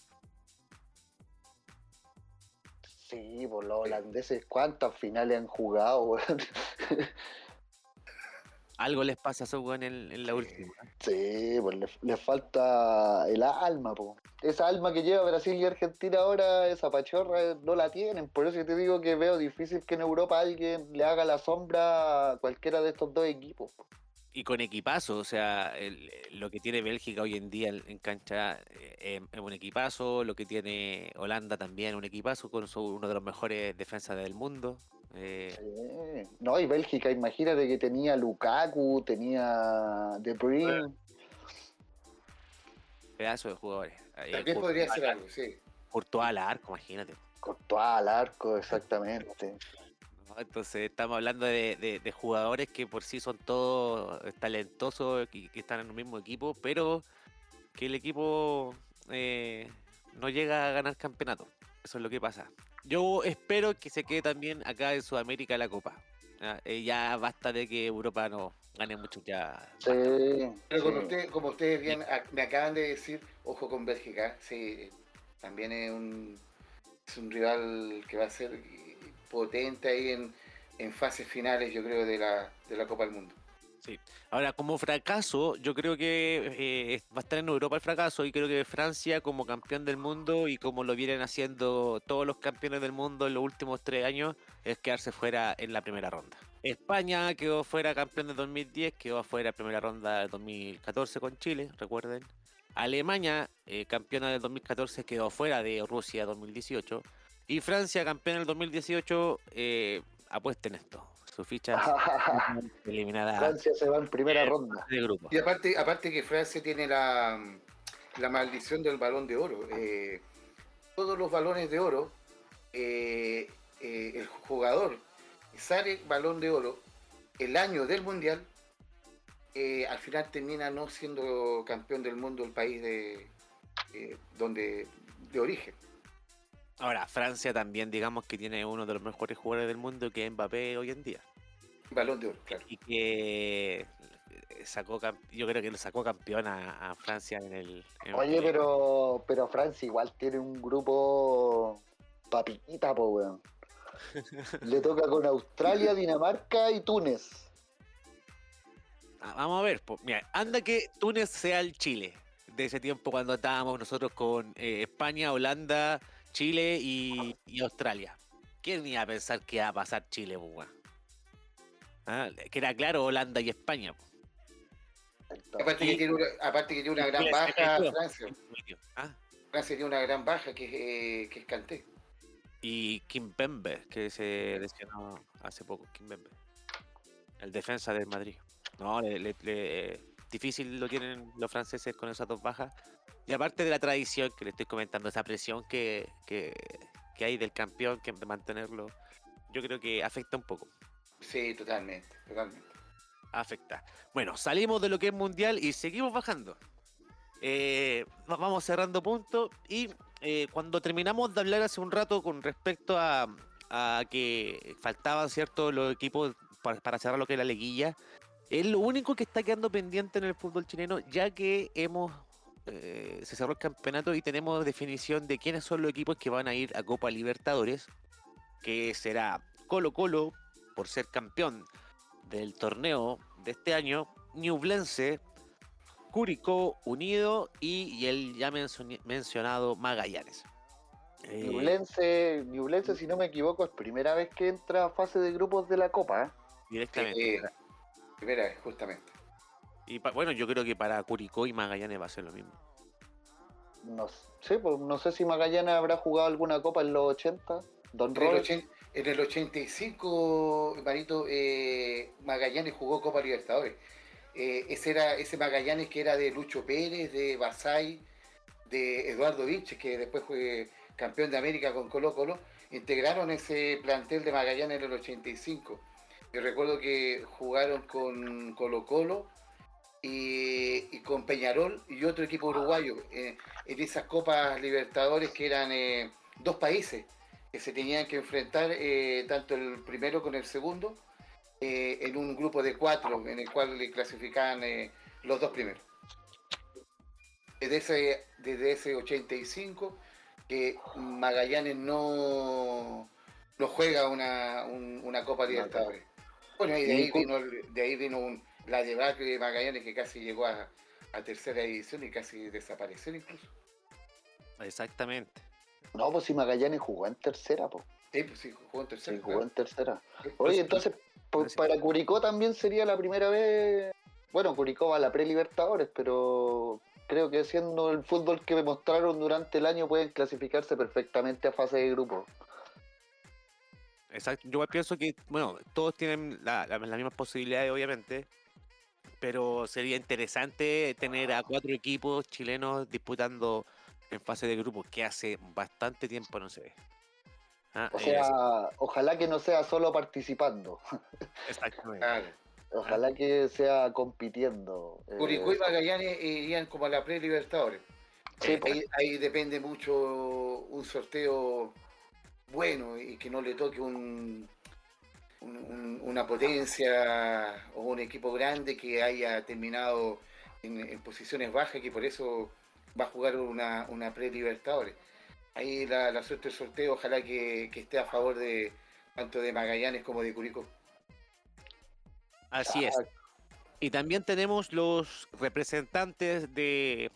Sí, por los holandeses, ¿cuántas finales han jugado? Algo les pasa a esos en, en la última. Sí, pues le, le falta el alma, po. Esa alma que lleva Brasil y Argentina ahora, esa pachorra, eh, no la tienen. Por eso te digo que veo difícil que en Europa alguien le haga la sombra a cualquiera de estos dos equipos. po. Y con equipazo, o sea, el- lo que tiene Bélgica hoy en día en en cancha eh, es un equipazo, lo que tiene Holanda también un equipazo, con su- uno de los mejores defensas del mundo. eh, Sí. No, y Bélgica, imagínate que tenía Lukaku, tenía De Bruyne. pedazo de jugadores. Eh, También podría ser al- algo, sí. Courtois al arco, imagínate. Courtois al arco, exactamente. Entonces estamos hablando de, de- de jugadores que por sí son todos talentosos y que están en un mismo equipo, pero que el equipo eh, no llega a ganar campeonato. Eso es lo que pasa. Yo espero que se quede también acá en Sudamérica la Copa. Ya, Eh, ya basta de que Europa no gane mucho ya. Sí, Pero como, sí. usted- como ustedes bien me acaban de decir, ojo con Bélgica, sí, también es un, es un rival que va a ser potente ahí en, en fases finales, yo creo, de la, de la Copa del Mundo. Ahora, como fracaso, yo creo que eh, va a estar en Europa el fracaso y creo que Francia como campeón del mundo y como lo vienen haciendo todos los campeones del mundo en los últimos tres años, es quedarse fuera en la primera ronda. España quedó fuera campeón de 2010, quedó fuera primera ronda de 2014 con Chile, recuerden. Alemania, eh, campeona del 2014, quedó fuera de Rusia 2018. Y Francia, campeona del 2018, eh, apuesten esto. Su ficha eliminada. Francia se va en primera ronda. De grupo. Y aparte, aparte que Francia tiene la, la maldición del balón de oro. Eh, todos los balones de oro, eh, eh, el jugador sale balón de oro el año del mundial, eh, al final termina no siendo campeón del mundo el país de eh, donde de origen. Ahora, Francia también, digamos que tiene uno de los mejores jugadores del mundo, que es Mbappé hoy en día. Balón de oro, claro. Y que eh, sacó, yo creo que lo sacó campeón a, a Francia en el. en- Oye, en- pero, pero Francia igual tiene un grupo papita, po, weón. Le toca con Australia, Dinamarca y Túnez. Ah, Vamos a ver, po. mira, anda que Túnez sea el Chile de ese tiempo cuando estábamos nosotros con eh, España, Holanda, Chile y, y Australia. ¿Quién iba a pensar que iba a pasar Chile? Ah, Que era claro Holanda y España. Aparte que, tiene una, aparte que tiene una gran baja. Francia. Ah, Francia tiene una gran baja que eh, que es Kanté. Y Kim Pembe, que se lesionó hace poco, Kim Pembe. El defensa del Madrid. No, le- le- le- difícil lo tienen los franceses con esas dos bajas. Y aparte de la tradición que le estoy comentando, esa presión que, que, que hay del campeón, que de mantenerlo, yo creo que afecta un poco. Sí, totalmente, totalmente. Afecta. Bueno, salimos de lo que es mundial y seguimos bajando. Eh, va- vamos cerrando puntos y eh, cuando terminamos de hablar hace un rato con respecto a, a que faltaban ciertos los equipos para, para cerrar lo que es la liguilla, es lo único que está quedando pendiente en el fútbol chileno, ya que hemos eh, se cerró el campeonato y tenemos definición de quiénes son los equipos que van a ir a Copa Libertadores, que será Colo Colo por ser campeón del torneo de este año, Ñublense, Curicó Unido y, y el ya mencion- mencionado Magallanes. Eh, Ñublense, Ñublense, si no me equivoco, es primera vez que entra a fase de grupos de la Copa. ¿eh? directamente. Eh, primera vez, justamente. Y pa- bueno, yo creo que para Curicó y Magallanes va a ser lo mismo. No sé, pues, no sé si Magallanes habrá jugado alguna Copa en los 80. Don En el, ochen- en el 85, Marito, eh, Magallanes jugó Copa Libertadores. Eh, ese era ese Magallanes que era de Lucho Pérez, de Basay, de Eduardo Vinches, que después fue campeón de América con Colo Colo, integraron ese plantel de Magallanes en el 85. Yo recuerdo que jugaron con Colo Colo y, y con Peñarol y otro equipo uruguayo eh, en esas Copas Libertadores que eran eh, dos países que se tenían que enfrentar eh, tanto el primero con el segundo en un grupo de cuatro en el cual le clasificaban eh, los dos primeros. Desde ese, desde ese 85 que Magallanes no, no juega una, un- una Copa Libertadores. Bueno, y de ahí vino, de ahí vino un- la debacle de Magallanes que casi llegó a, a tercera edición y casi desapareció incluso. Exactamente. No, pues si Magallanes jugó en tercera, pues. Sí, pues sí, jugó en tercera. Sí, jugó en tercera. claro. Oye, entonces, para Curicó también sería la primera vez. Bueno, Curicó va a la pre-Libertadores, pero creo que siendo el fútbol que mostraron durante el año pueden clasificarse perfectamente a fase de grupo. Exacto. Yo pienso que, bueno, todos tienen la- la- las mismas posibilidades, obviamente, pero sería interesante tener a cuatro equipos chilenos disputando en fase de grupo, que hace bastante tiempo no se ve. Ah, O eh, sea, ojalá que no sea solo participando, exactamente. Claro. ojalá que sea compitiendo. eh, Curicó y Magallanes eh, irían como a la pre-Libertadores. Sí, Eh, pues. ahí, ahí depende mucho un sorteo bueno y que no le toque un, un- un- una potencia o un equipo grande que haya terminado en, en posiciones bajas y que por eso va a jugar una, una pre-Libertadores. Ahí la, la suerte del sorteo, ojalá que, que esté a favor de tanto de Magallanes como de Curicó. Así es. Y también tenemos los representantes de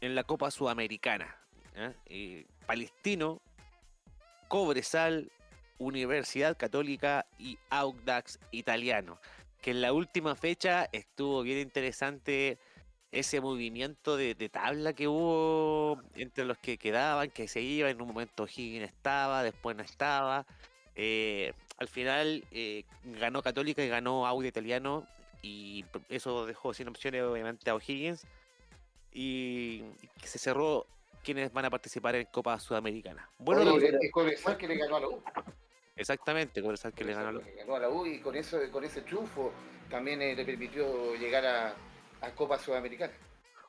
en la Copa Sudamericana. ¿eh? Eh, Palestino, Cobresal, Universidad Católica y Audax Italiano. Que en la última fecha estuvo bien interesante ese movimiento de, de tabla que hubo entre los que quedaban, que se iban, en un momento Higgins estaba, después no estaba. eh, al final eh, ganó Católica y ganó Audi Italiano y eso dejó sin opciones obviamente a O'Higgins y, se cerró quienes van a participar en Copa Sudamericana. Bueno, Oye, pero- es que le ganó a la U. exactamente, Cobresal que le ganó Le ganó a la U y con eso, con ese triunfo también eh, le permitió llegar a, a Copa Sudamericana.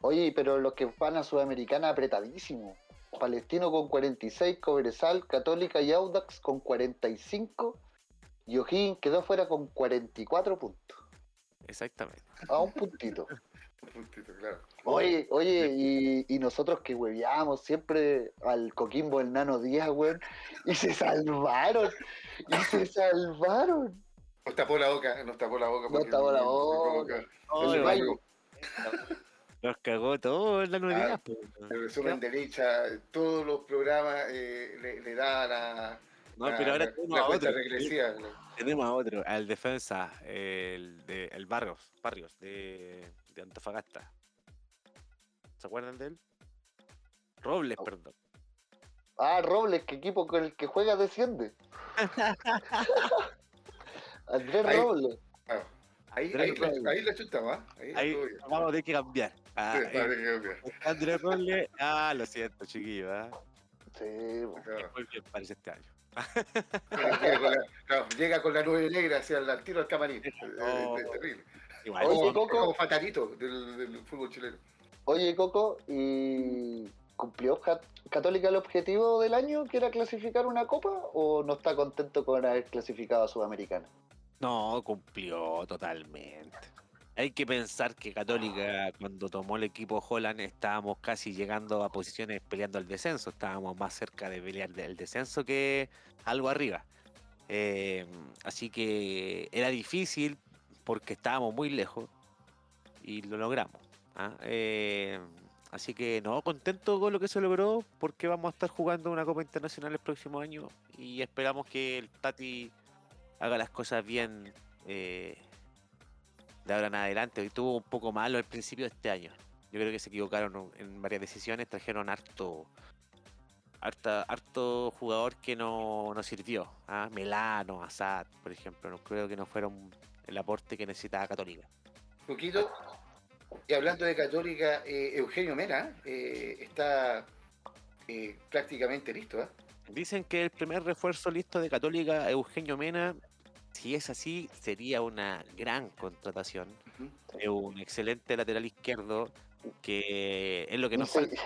Oye, pero los que van a Sudamericana apretadísimo. Palestino con 46, Cobresal, Católica y Audax con 45. Y O'Higgins quedó fuera con 44 puntos. Exactamente. A un puntito. Un puntito, claro. Oye, oye, y, y nosotros que hueveábamos siempre al Coquimbo el Nano Díaz, weón, y se salvaron, y se salvaron. Nos tapó la boca, nos tapó la boca. Nos tapó la boca. Gallo. Los cagó todo en la novedad. Ah, el resumen de Licha, todos los programas eh, le, le da la, No, la, pero ahora tenemos a cuenta otro. regresiva. ¿no? Tenemos a otro, al defensa, el, de, el Barrios, Barrios de, de Antofagasta. ¿Se acuerdan de él? Robles, perdón. Ah, Robles, que equipo con el que juega desciende. Andrés Ahí- Robles. Ah, ahí, Pero ahí, la, ahí la ¿ah? Ahí, vamos a tener que cambiar. Ah, Sí, eh, que. Andrés Robles, ah, lo siento, chiquillo. Ah. Sí. Claro. Muy bien, parece este año. Llega con la, claro, llega con la nube negra hacia el tiro al camarín. Eh, Oh. es terrible. Igual, Oye, Como, Coco. como fatalito del, del fútbol chileno. Oye, Coco, ¿y cumplió Cat- Católica el objetivo del año, que era clasificar una copa, o no está contento con haber clasificado a Sudamericana? No, cumplió totalmente. Hay que pensar que Católica, cuando tomó el equipo Holland, estábamos casi llegando a posiciones peleando el descenso. Estábamos más cerca de pelear del descenso que algo arriba. Eh, así que era difícil porque estábamos muy lejos y lo logramos. ¿ah? Eh, así que no, contento con lo que se logró porque vamos a estar jugando una Copa Internacional el próximo año y esperamos que el Tati haga las cosas bien eh, de ahora en adelante. Hoy tuvo un poco malo al principio de este año. Yo creo que se equivocaron en varias decisiones, trajeron harto harta, harto jugador que no, no sirvió. ¿ah? Melano, Assad, por ejemplo, no creo que no fueron el aporte que necesitaba Católica. Poquito. Y hablando de Católica, eh, Eugenio Mena eh, está eh, prácticamente listo. ¿eh? Dicen que el primer refuerzo listo de Católica, Eugenio Mena, si es así, sería una gran contratación. Es un excelente lateral izquierdo que es lo que Y, nos falta.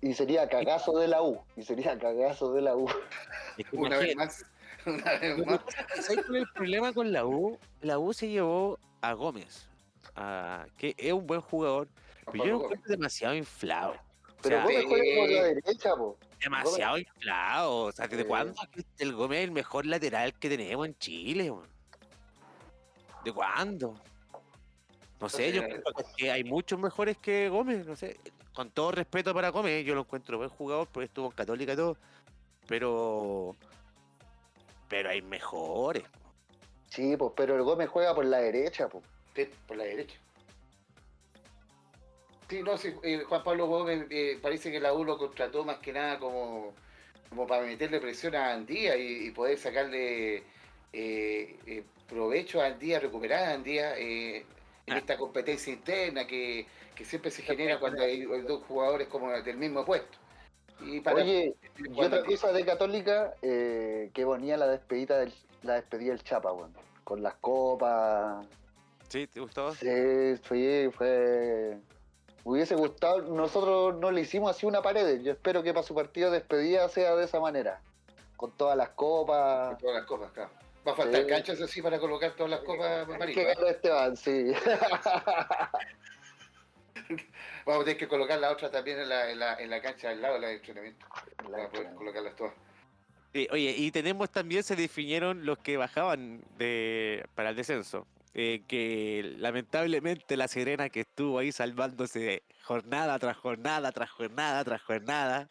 y sería cagazo de la U, y sería cagazo de la U. Es que Una vez imagínate, más. Una vez Lo que más. pasa es que, ¿sabes cuál es el problema con la U? La U se llevó a Gómez, a- que es un buen jugador, pero yo lo encuentro demasiado inflado. O Pero sea, Gómez juega por la eh, derecha, po. demasiado inflado. O sea, ¿desde cuándo el Gómez es el mejor lateral que tenemos en Chile? weón? ¿De cuándo? No sé, yo creo que hay muchos mejores que Gómez, no sé. Con todo respeto para Gómez, yo lo encuentro buen jugador, porque estuvo en Católica y todo. Pero. Pero hay mejores. Sí, pues, pero el Gómez juega por la derecha. Sí, por la derecha. Sí, no, sí, eh, Juan Pablo Gómez eh, parece que la U lo contrató más que nada como, como para meterle presión a Andía y, y poder sacarle eh, eh, provecho a Andía, recuperar a Andía eh, en Ah. esta competencia interna que, que siempre se genera cuando hay, hay dos jugadores como del mismo puesto. Y para Oye, y cuando- otra cosa de Católica, eh, que bonía la despedida del, la despedida del Chapa, weón. Con las copas. ¿Sí? ¿Te gustó? Sí, fue, fue. Hubiese gustado, nosotros no le hicimos así una pared. Yo espero que para su partido de despedida sea de esa manera. Con todas las copas. todas las copas, claro. Va a faltar Sí. canchas así para colocar todas las copas, Marito, que ¿eh? Esteban, sí. Vamos a tener que colocar la otra también en la, en la, en la cancha al lado de la de entrenamiento. Para poder colocarlas todas. Sí, oye, y tenemos también, se definieron los que bajaban de, para el descenso. Eh, que lamentablemente la Serena que estuvo ahí salvándose jornada tras jornada, tras jornada, tras jornada,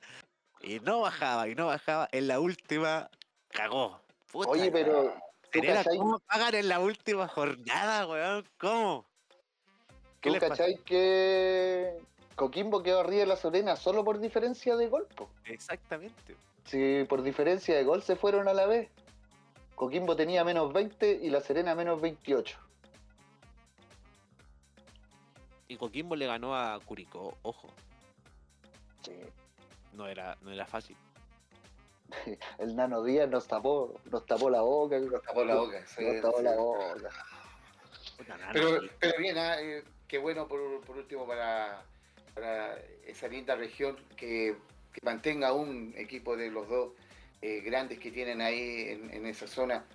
y no bajaba, y no bajaba, en la última cagó. Puta Oye, pero. ¿tú Serena, ¿cómo pagan en la última jornada, weón? ¿Cómo? ¿Tú cachai que Coquimbo quedó arriba de la Serena solo por diferencia de gol? Exactamente. Si por diferencia de gol se fueron a la vez. Coquimbo tenía menos 20 y la Serena menos 28. Y Coquimbo le ganó a Curicó, ojo. Sí. No era, no era fácil. El Nano Díaz nos tapó, nos tapó la boca. Nos tapó la boca. sí, Nos tapó sí. la boca. Pero, pero bien, ah, eh, qué bueno por, por último para, para esa linda región que, que mantenga un equipo de los dos eh, grandes que tienen ahí en, en esa zona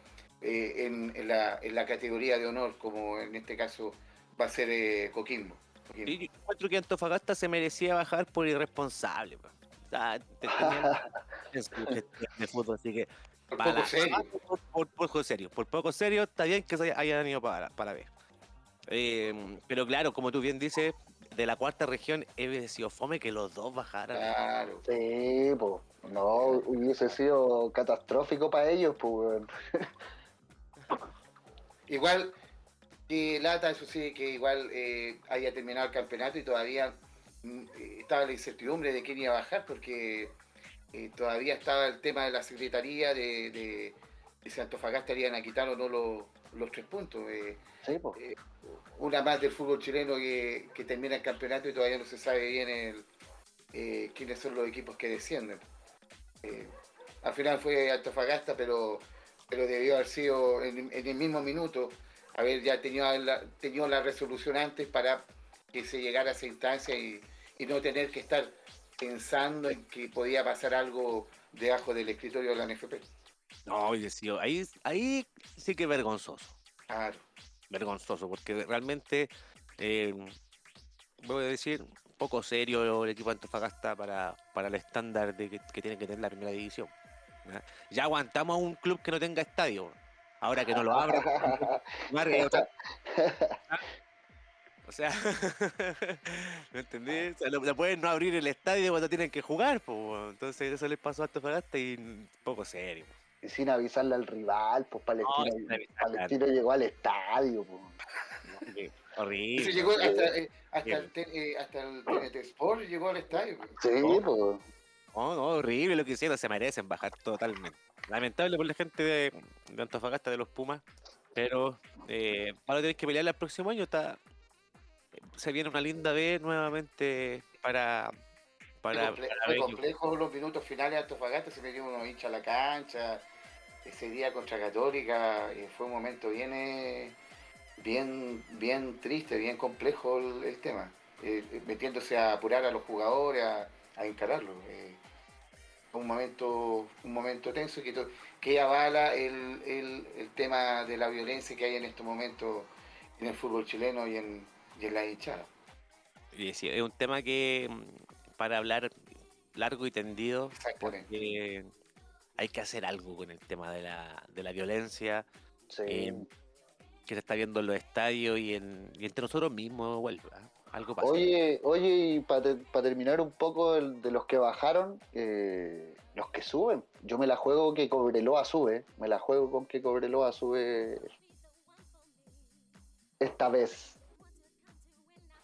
eh, en, en la, en la categoría de honor, como en este caso va a ser eh, Coquimbo. Coquimbo. Y yo encuentro que Antofagasta se merecía bajar por irresponsable. po. O sea, te- tenían de fútbol, así que Por poco serio. Por, por poco serio, por poco serio, está bien que se haya- hayan ido para, para ver. Eh, pero claro, como tú bien dices, de la cuarta región hubiese sido fome que los dos bajaran. Claro. Sí, pues. No, hubiese sido catastrófico para ellos, pues. Igual, que lata, eso sí, que igual eh, haya terminado el campeonato y todavía mm, eh, estaba la incertidumbre de quién iba a bajar, porque eh, todavía estaba el tema de la secretaría de, de, de si Antofagasta iban a quitar o no los, los tres puntos. eh, Sí, pues. Una más del fútbol chileno que, que termina el campeonato y todavía no se sabe bien el, eh, quiénes son los equipos que descienden. Eh, al final fue Antofagasta, pero, pero debió haber sido en, en el mismo minuto, haber ya tenido la, tenido la resolución antes para que se llegara a esa instancia y, y no tener que estar pensando en que podía pasar algo debajo del escritorio de la NFP. No, hubiese sido- ahí, ahí sí que vergonzoso. Claro. Vergonzoso, porque realmente, eh, voy a decir, poco serio el equipo de Antofagasta para, para el estándar de que, que tiene que tener la primera división. ¿ya? Ya aguantamos a un club que no tenga estadio. Ahora que no lo abra, Margue, otra- O sea, ¿me entendés? O sea, lo, lo pueden no abrir el estadio cuando tienen que jugar, pues, entonces eso les pasó a Antofagasta y poco serio. Sin avisarle al rival, pues Palestino, Palestino llegó al estadio, pues. Horrible. Se llegó hasta, eh, hasta, el, eh, hasta el TNT Sport, llegó al estadio. Sí, No. pues. No, no, horrible lo que hicieron, se merecen bajar totalmente. Lamentable por la gente de, de Antofagasta, de los Pumas, pero eh, ahora tienen que pelear el próximo año. Está, se viene una linda B nuevamente para, para, Fue comple- para complejo los minutos finales de Antofagasta, se metió unos hinchas a la cancha. Ese día contra Católica fue un momento bien, bien, bien triste, bien complejo el, el tema. eh, metiéndose a apurar a los jugadores, a, a encararlos. eh. Fue un momento, un momento tenso que, to- que avala el, el, el tema de la violencia que hay en estos momentos en el fútbol chileno y en, y en la hinchada. Sí, es un tema que mm, para hablar largo y tendido, porque hay que hacer algo con el tema de la, de la violencia Sí. eh, que se está viendo en los estadios y, en, y entre nosotros mismos, igual, ¿ah? algo pasa. Oye, oye, y para terminar un poco el- de los que bajaron, eh, los que suben, yo me la juego que Cobreloa sube, me la juego con que Cobreloa sube esta vez.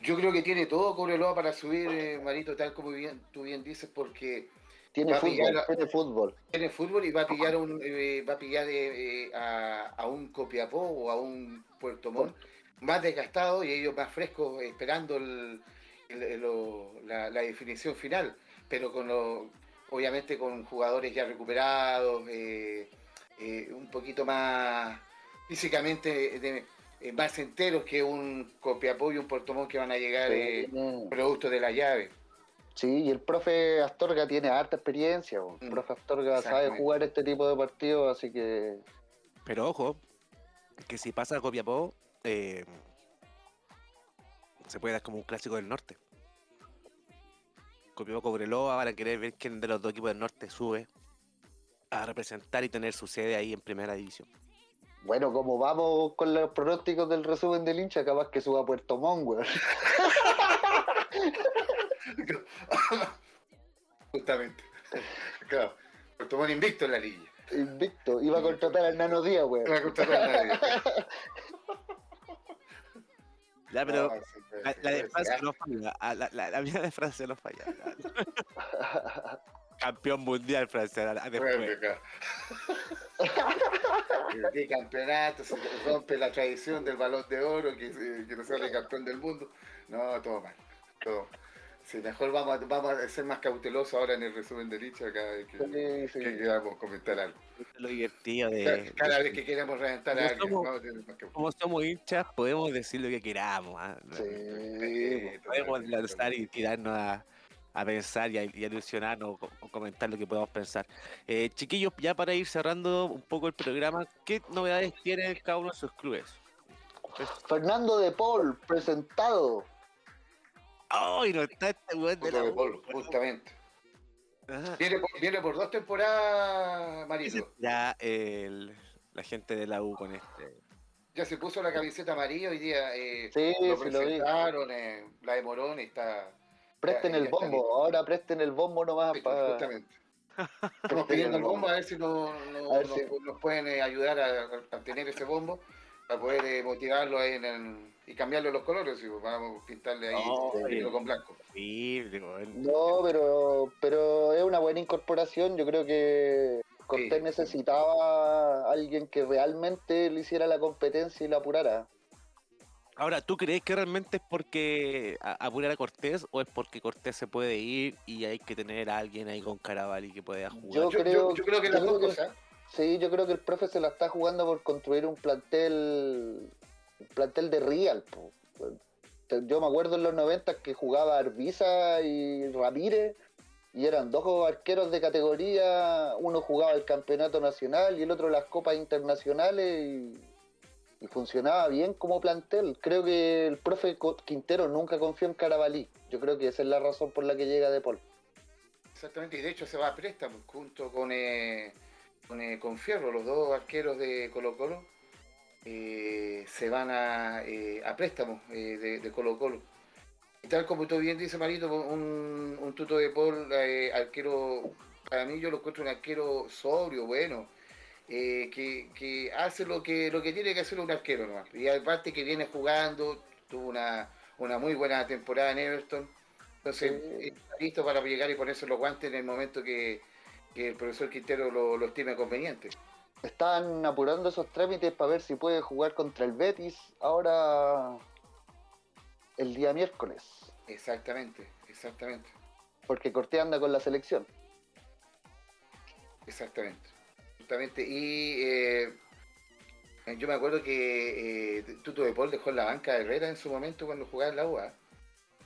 Yo creo que tiene todo Cobreloa para subir, eh, Marito, tal como bien, tú bien dices, porque Tiene Va fútbol, tiene fútbol. tiene fútbol y va a pillar, un, eh, va a, pillar eh, a, a un Copiapó o a un Puerto Montt más desgastado y ellos más frescos, esperando el- el- lo- la, la definición final, pero con lo- obviamente con jugadores ya recuperados, eh, eh, un poquito más físicamente de- más enteros que un Copiapó y un Puerto Montt que van a llegar producto de la llave. Sí, y el profe Astorga tiene harta experiencia. El Mm, profe Astorga sabe jugar este tipo de partidos, así que Pero ojo, que si pasa a Copiapó, eh, se puede dar como un clásico del norte. Copiapó Cobreloa van a querer ver quién de los dos equipos del norte sube a representar y tener su sede ahí en primera división. bueno, como vamos con los pronósticos del resumen del hincha, capaz que suba a Puerto Montt, weón. Justamente. Claro. Puerto Montt invicto en la liga. Invicto, iba a contratar al Nano Díaz, No weón. va a contratar a nadie. Ya, pero la, de Francia no falla. Ah, la, la, mía de Francia no falla. Campeón mundial Francia. Después. ¿Qué campeonato? Se rompe la tradición del balón de oro que, que no sale campeón del mundo. No, todo mal. Todo Sí, mejor vamos a, vamos a ser más cautelosos ahora en el resumen de dicho cada vez que, sí, queramos comentar algo. Lo divertido de. Cada, vez que queramos reventar a alguien. como somos hinchas, podemos decir lo que queramos. ¿ah? Sí, podemos lanzar y tirarnos a, a pensar y a, ilusionarnos o, comentar lo que podamos pensar. Eh, chiquillos, ya para ir cerrando un poco el programa, ¿qué novedades tiene cada uno de sus clubes? Fernando de Paul, presentado. ¡Ay, no está este weón de la Justamente. Viene por, viene por, dos temporadas, Marito. Ya el, la gente de la U con este. Ya se puso la camiseta amarilla hoy día. Eh, sí, lo presentaron, eh, la de Morón está. Presten el bombo, ahora presten el bombo nomás sí, para. Justamente. Estamos pidiendo el bombo a ver si, no, no, nos, pueden eh, ayudar a, a, tener ese bombo para poder eh, motivarlo ahí en el y cambiarle los colores, y vamos a pintarle ahí no, con blanco. No, pero, pero es una buena incorporación. Yo creo que Cortés necesitaba a alguien que realmente le hiciera la competencia y la apurara. Ahora, ¿tú crees que realmente es porque apurar a Cortés o es porque Cortés se puede ir y hay que tener a alguien ahí con Caravalli que pueda jugar? Yo creo, yo, creo que las dos cosas. Sí, yo creo que el profe se la está jugando por construir un plantel plantel de Real. Yo me acuerdo en los 90 que jugaba Arbiza y Ramírez y eran dos arqueros de categoría, uno jugaba el campeonato nacional y el otro las copas internacionales y, funcionaba bien como plantel. Creo que el profe Quintero nunca confió en Carabalí. Yo creo que esa es la razón por la que llega De Paul. Exactamente, y de hecho se va a préstamo junto con, eh, eh, con Fierro, los dos arqueros de Colo Colo eh, se van a, eh, a préstamos eh, de, Colo Colo. Y tal como tú bien dices, Marito, un, un tuto de Paul, arquero, para mí yo lo encuentro un arquero sobrio, bueno, que, hace lo que, lo que tiene que hacer un arquero nomás. Y aparte que viene jugando, tuvo una, una muy buena temporada en Everton. Entonces, está listo para llegar y ponerse los guantes en el momento que, el profesor Quintero lo, lo estime conveniente están apurando esos trámites para ver si puede jugar contra el Betis ahora el día miércoles. Exactamente, exactamente. Porque Cortés anda con la selección. Exactamente. Justamente. Y eh, yo me acuerdo que eh, Tuto de Paul dejó en la banca de Herrera en su momento cuando jugaba en la UA.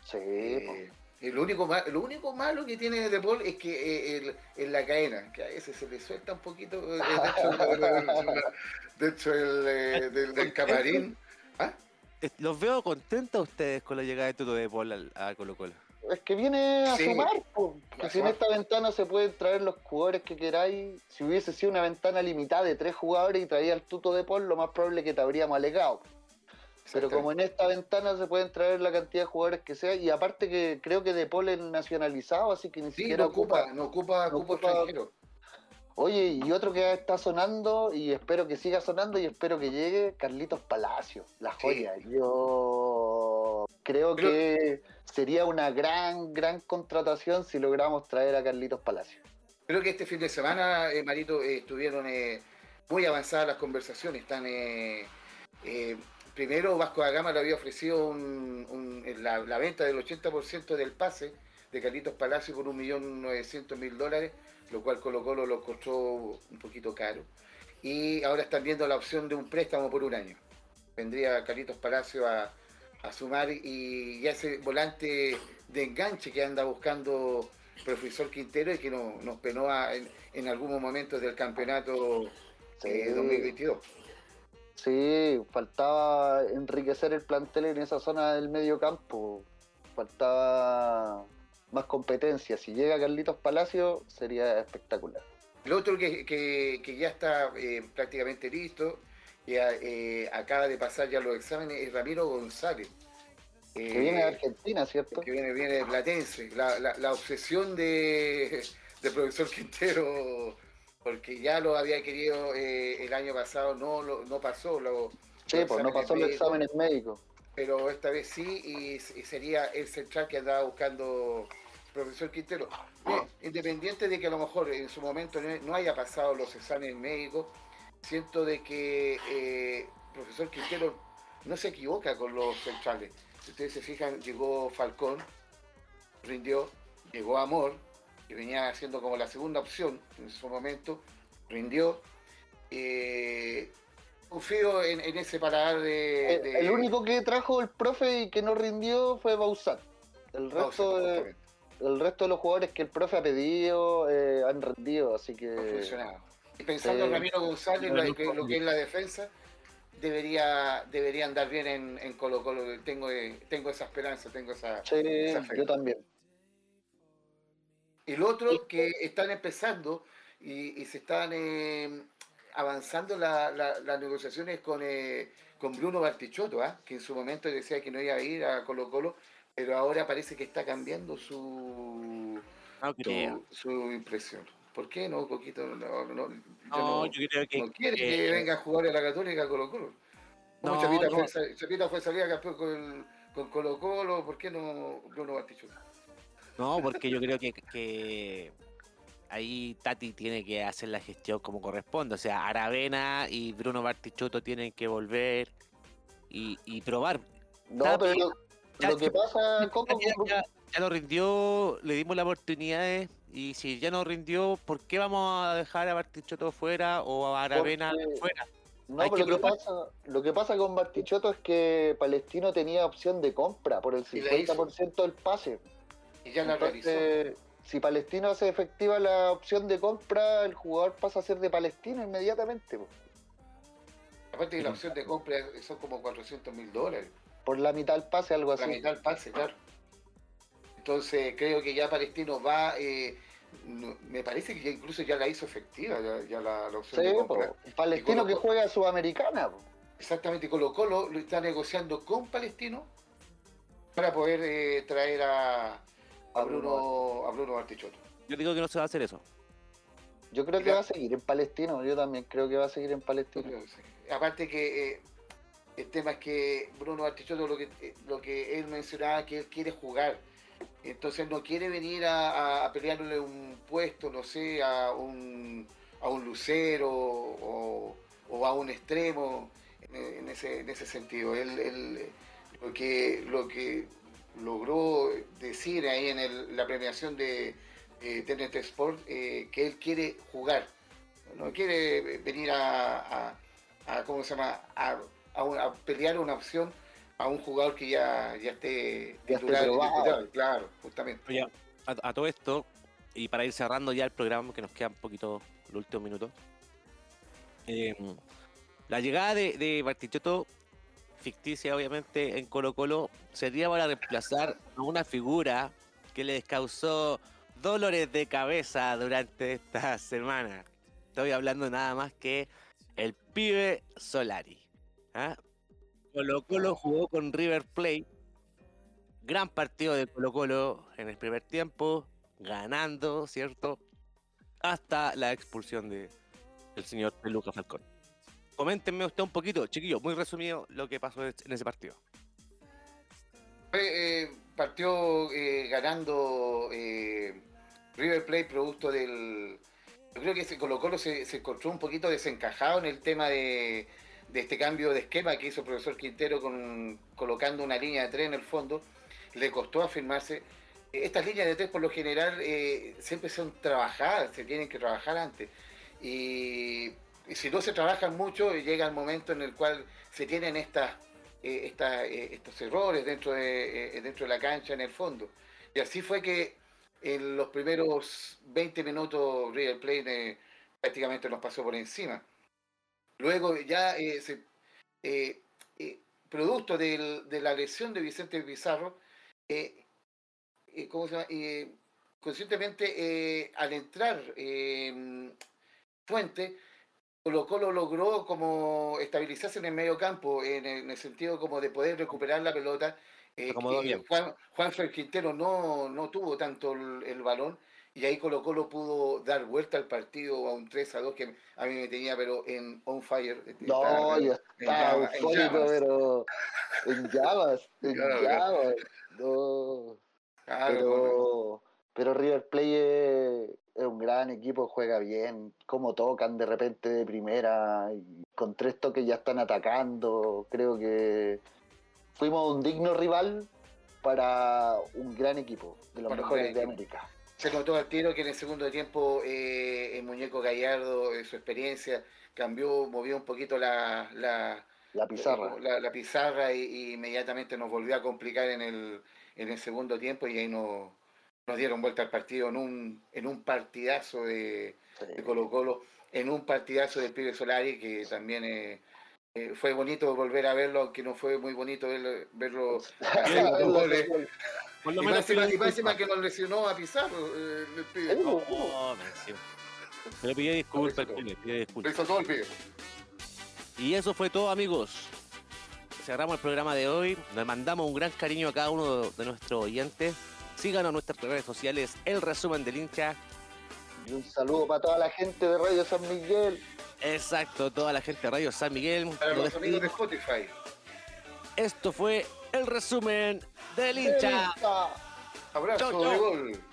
Sí. Eh, lo único, lo único malo que tiene De Paul es que eh, en la cadena, que a veces se le suelta un poquito, eh, de hecho, el, eh, del, camarín. ¿Ah? Los veo contentos ustedes con la llegada de Tuto De Paul a, Colo Colo. Es que viene a sumar, porque si en esta ventana se pueden traer los jugadores que queráis, si hubiese sido una ventana limitada de tres jugadores y traía el Tuto de Paul, lo más probable es que te habríamos alegado. Pero como en esta ventana se pueden traer la cantidad de jugadores que sea, y aparte que creo que De Paul es nacionalizado, así que ni siquiera no ocupa, no ocupa, extranjero. Oye, y otro que está sonando, y espero que siga sonando, y espero que llegue, Carlitos Palacio, la joya. Yo creo que sería una gran, gran contratación si logramos traer a Carlitos Palacio. Creo que este fin de semana, eh, Marito, eh, estuvieron eh, muy avanzadas las conversaciones, están primero Vasco da Gama le había ofrecido la, venta del 80% del pase de Carlitos Palacio por 1.900.000 dólares, lo cual Colo Colo lo costó un poquito caro. Y ahora están viendo la opción de un préstamo por un año. Vendría Carlitos Palacio a, sumar y, ese volante de enganche que anda buscando profesor Quintero y que nos penó en, algunos momentos del campeonato 2022. Sí, faltaba enriquecer el plantel en esa zona del medio campo. Faltaba más competencia. Si llega Carlitos Palacio, sería espectacular. El otro que, ya está eh, prácticamente listo, y eh, acaba de pasar ya los exámenes, es Ramiro González. que viene de Argentina, ¿cierto? Que viene, viene de Platense. La, la, obsesión de, de profesor Quintero porque ya lo había querido eh, el año pasado, no no pasó. Lo, sí, pues no pasó los exámenes médicos. pero esta vez sí, y, sería el central que andaba buscando profesor Quintero. independiente de que a lo mejor en su momento no haya pasado los exámenes médicos, siento de que el eh, profesor Quintero no se equivoca con los centrales. Si ustedes se fijan, llegó Falcón, rindió, llegó Amor, que venía haciendo como la segunda opción en su momento, rindió. Eh, confío en, ese parar de, El, único que trajo el profe y que no rindió fue Bausat. El resto, de, el resto de los jugadores que el profe ha pedido eh, han rendido, así que... Y pensando en Ramiro González, lo, que, lo que es la defensa, debería, debería andar bien en, Colo Colo. Tengo, eh, tengo esa esperanza, tengo esa, sí, Yo también. El otro que están empezando y, se están eh, avanzando las negociaciones con, eh, con Bruno Bartichotto, ¿ah? que en su momento decía que no iba a ir a Colo Colo, pero ahora parece que está cambiando su, su, impresión. ¿Por qué no, Coquito? No, no, no, yo creo que, no quiere que, venga a jugar a la Católica Colo Colo. No, Chapita, Fue, Chapita fue salida campeón con, con Colo Colo, ¿por qué no Bruno Bartichotto? No, porque yo creo que, que ahí Tati tiene que hacer la gestión como corresponde. O sea, Aravena y Bruno Bartichotto tienen que volver y, probar. No, pero lo, que pasa, ya, ya, lo rindió, le dimos la oportunidad y si ya no rindió, ¿por qué vamos a dejar a Bartichotto fuera o a Aravena fuera? No, pero lo, que pasa, lo que pasa con Bartichotto es que Palestino tenía opción de compra por el 50% del pase. Y ya la realizó si Palestino hace efectiva la opción de compra, el jugador pasa a ser de Palestino inmediatamente. Aparte que la opción de compra son como 400 mil dólares. Por la mitad del pase, algo así. La mitad del pase, claro. Entonces creo que ya Palestino va, eh, me parece que incluso ya la hizo efectiva, ya, la, opción de compra. Palestino que juega Sudamericana. Exactamente, Colo Colo lo está negociando con Palestino para poder eh, traer a, a Bruno, a Bruno Bartichotto. Yo digo que no se va a hacer eso. Yo creo que va a seguir en Palestino, yo también creo que va a seguir en Palestino. Aparte que eh, el tema es que Bruno Bartichotto lo que, eh, lo que él mencionaba que él quiere jugar. Entonces no quiere venir a, pelearle un puesto, no sé, a un, a un lucero o, a un extremo en, ese, en ese sentido. Él, él, lo que, lo que logró decir ahí en la premiación de eh, Sport eh, que él quiere jugar, no quiere venir a, ¿cómo se llama? A, pelear una opción a un jugador que ya, ya esté titular, claro, justamente. a, todo esto, y para ir cerrando ya el programa, que nos queda un poquito los últimos minutos, eh, la llegada de, de Bartichotto ficticia obviamente en Colo Colo, sería para reemplazar a una figura que les causó dolores de cabeza durante esta semana. Estoy hablando nada más que el pibe Solari. ¿ah? Colo Colo jugó con River Plate. Gran partido de Colo Colo en el primer tiempo, ganando, ¿cierto? Hasta la expulsión de el señor Lucas Falcón. Coméntenme usted un poquito, chiquillo, muy resumido lo que pasó en ese partido. Eh, partió eh, ganando eh, River Plate producto del... Yo creo que se Colo se, se encontró un poquito desencajado en el tema de, este cambio de esquema que hizo el profesor Quintero con, colocando una línea de tres en el fondo. Le costó afirmarse. Estas líneas de tres por lo general siempre son trabajadas, se tienen que trabajar antes. Y si no se trabajan mucho, llega el momento en el cual se tienen estas, eh, eh, estos errores dentro de, eh, dentro de la cancha en el fondo. Y así fue que en los primeros 20 minutos River Plate prácticamente nos pasó por encima. Luego ya producto de la lesión de Vicente Pizarro, conscientemente al entrar Fuente, Colo Colo logró como estabilizarse en el medio campo, en el, sentido como de poder recuperar la pelota. Eh, Juan, Juan Quintero no, no tuvo tanto el, balón y ahí Colo Colo pudo dar vuelta al partido a un 3 a 2 que a mí me tenía pero en on fire. No, yo estaba eufórico, pero en llamas, en llamas. No. pero, pero River Plate es, un gran equipo, juega bien, como tocan de repente de primera, y con tres toques ya están atacando, creo que fuimos un digno rival para un gran equipo, de los mejores de América. Se notó al tiro que en el segundo tiempo eh, el muñeco Gallardo, eh, su experiencia, cambió, movió un poquito la, la, pizarra, la, pizarra y, inmediatamente nos volvió a complicar en el, en el segundo tiempo y ahí nos, nos dieron vuelta al partido en un, en un partidazo de, Colo Colo, en un partidazo del Pibe Solari que también... Eh, eh, fue bonito volver a verlo, aunque no fue muy bonito verlo, verlo. Por lo y menos más que nos lesionó a Pizarro. Eh, el pibe. Oh, oh, le pide disculpas, le pide disculpas. todo el pibe. Y eso fue todo, amigos. Cerramos el programa de hoy. Nos mandamos un gran cariño a cada uno de nuestros oyentes. Síganos en nuestras redes sociales, el resumen del hincha. Y un saludo para toda la gente de Radio San Miguel. Exacto, toda la gente de Radio San Miguel. Para los amigos de Spotify. Esto fue el resumen del hincha. Abrazo de gol.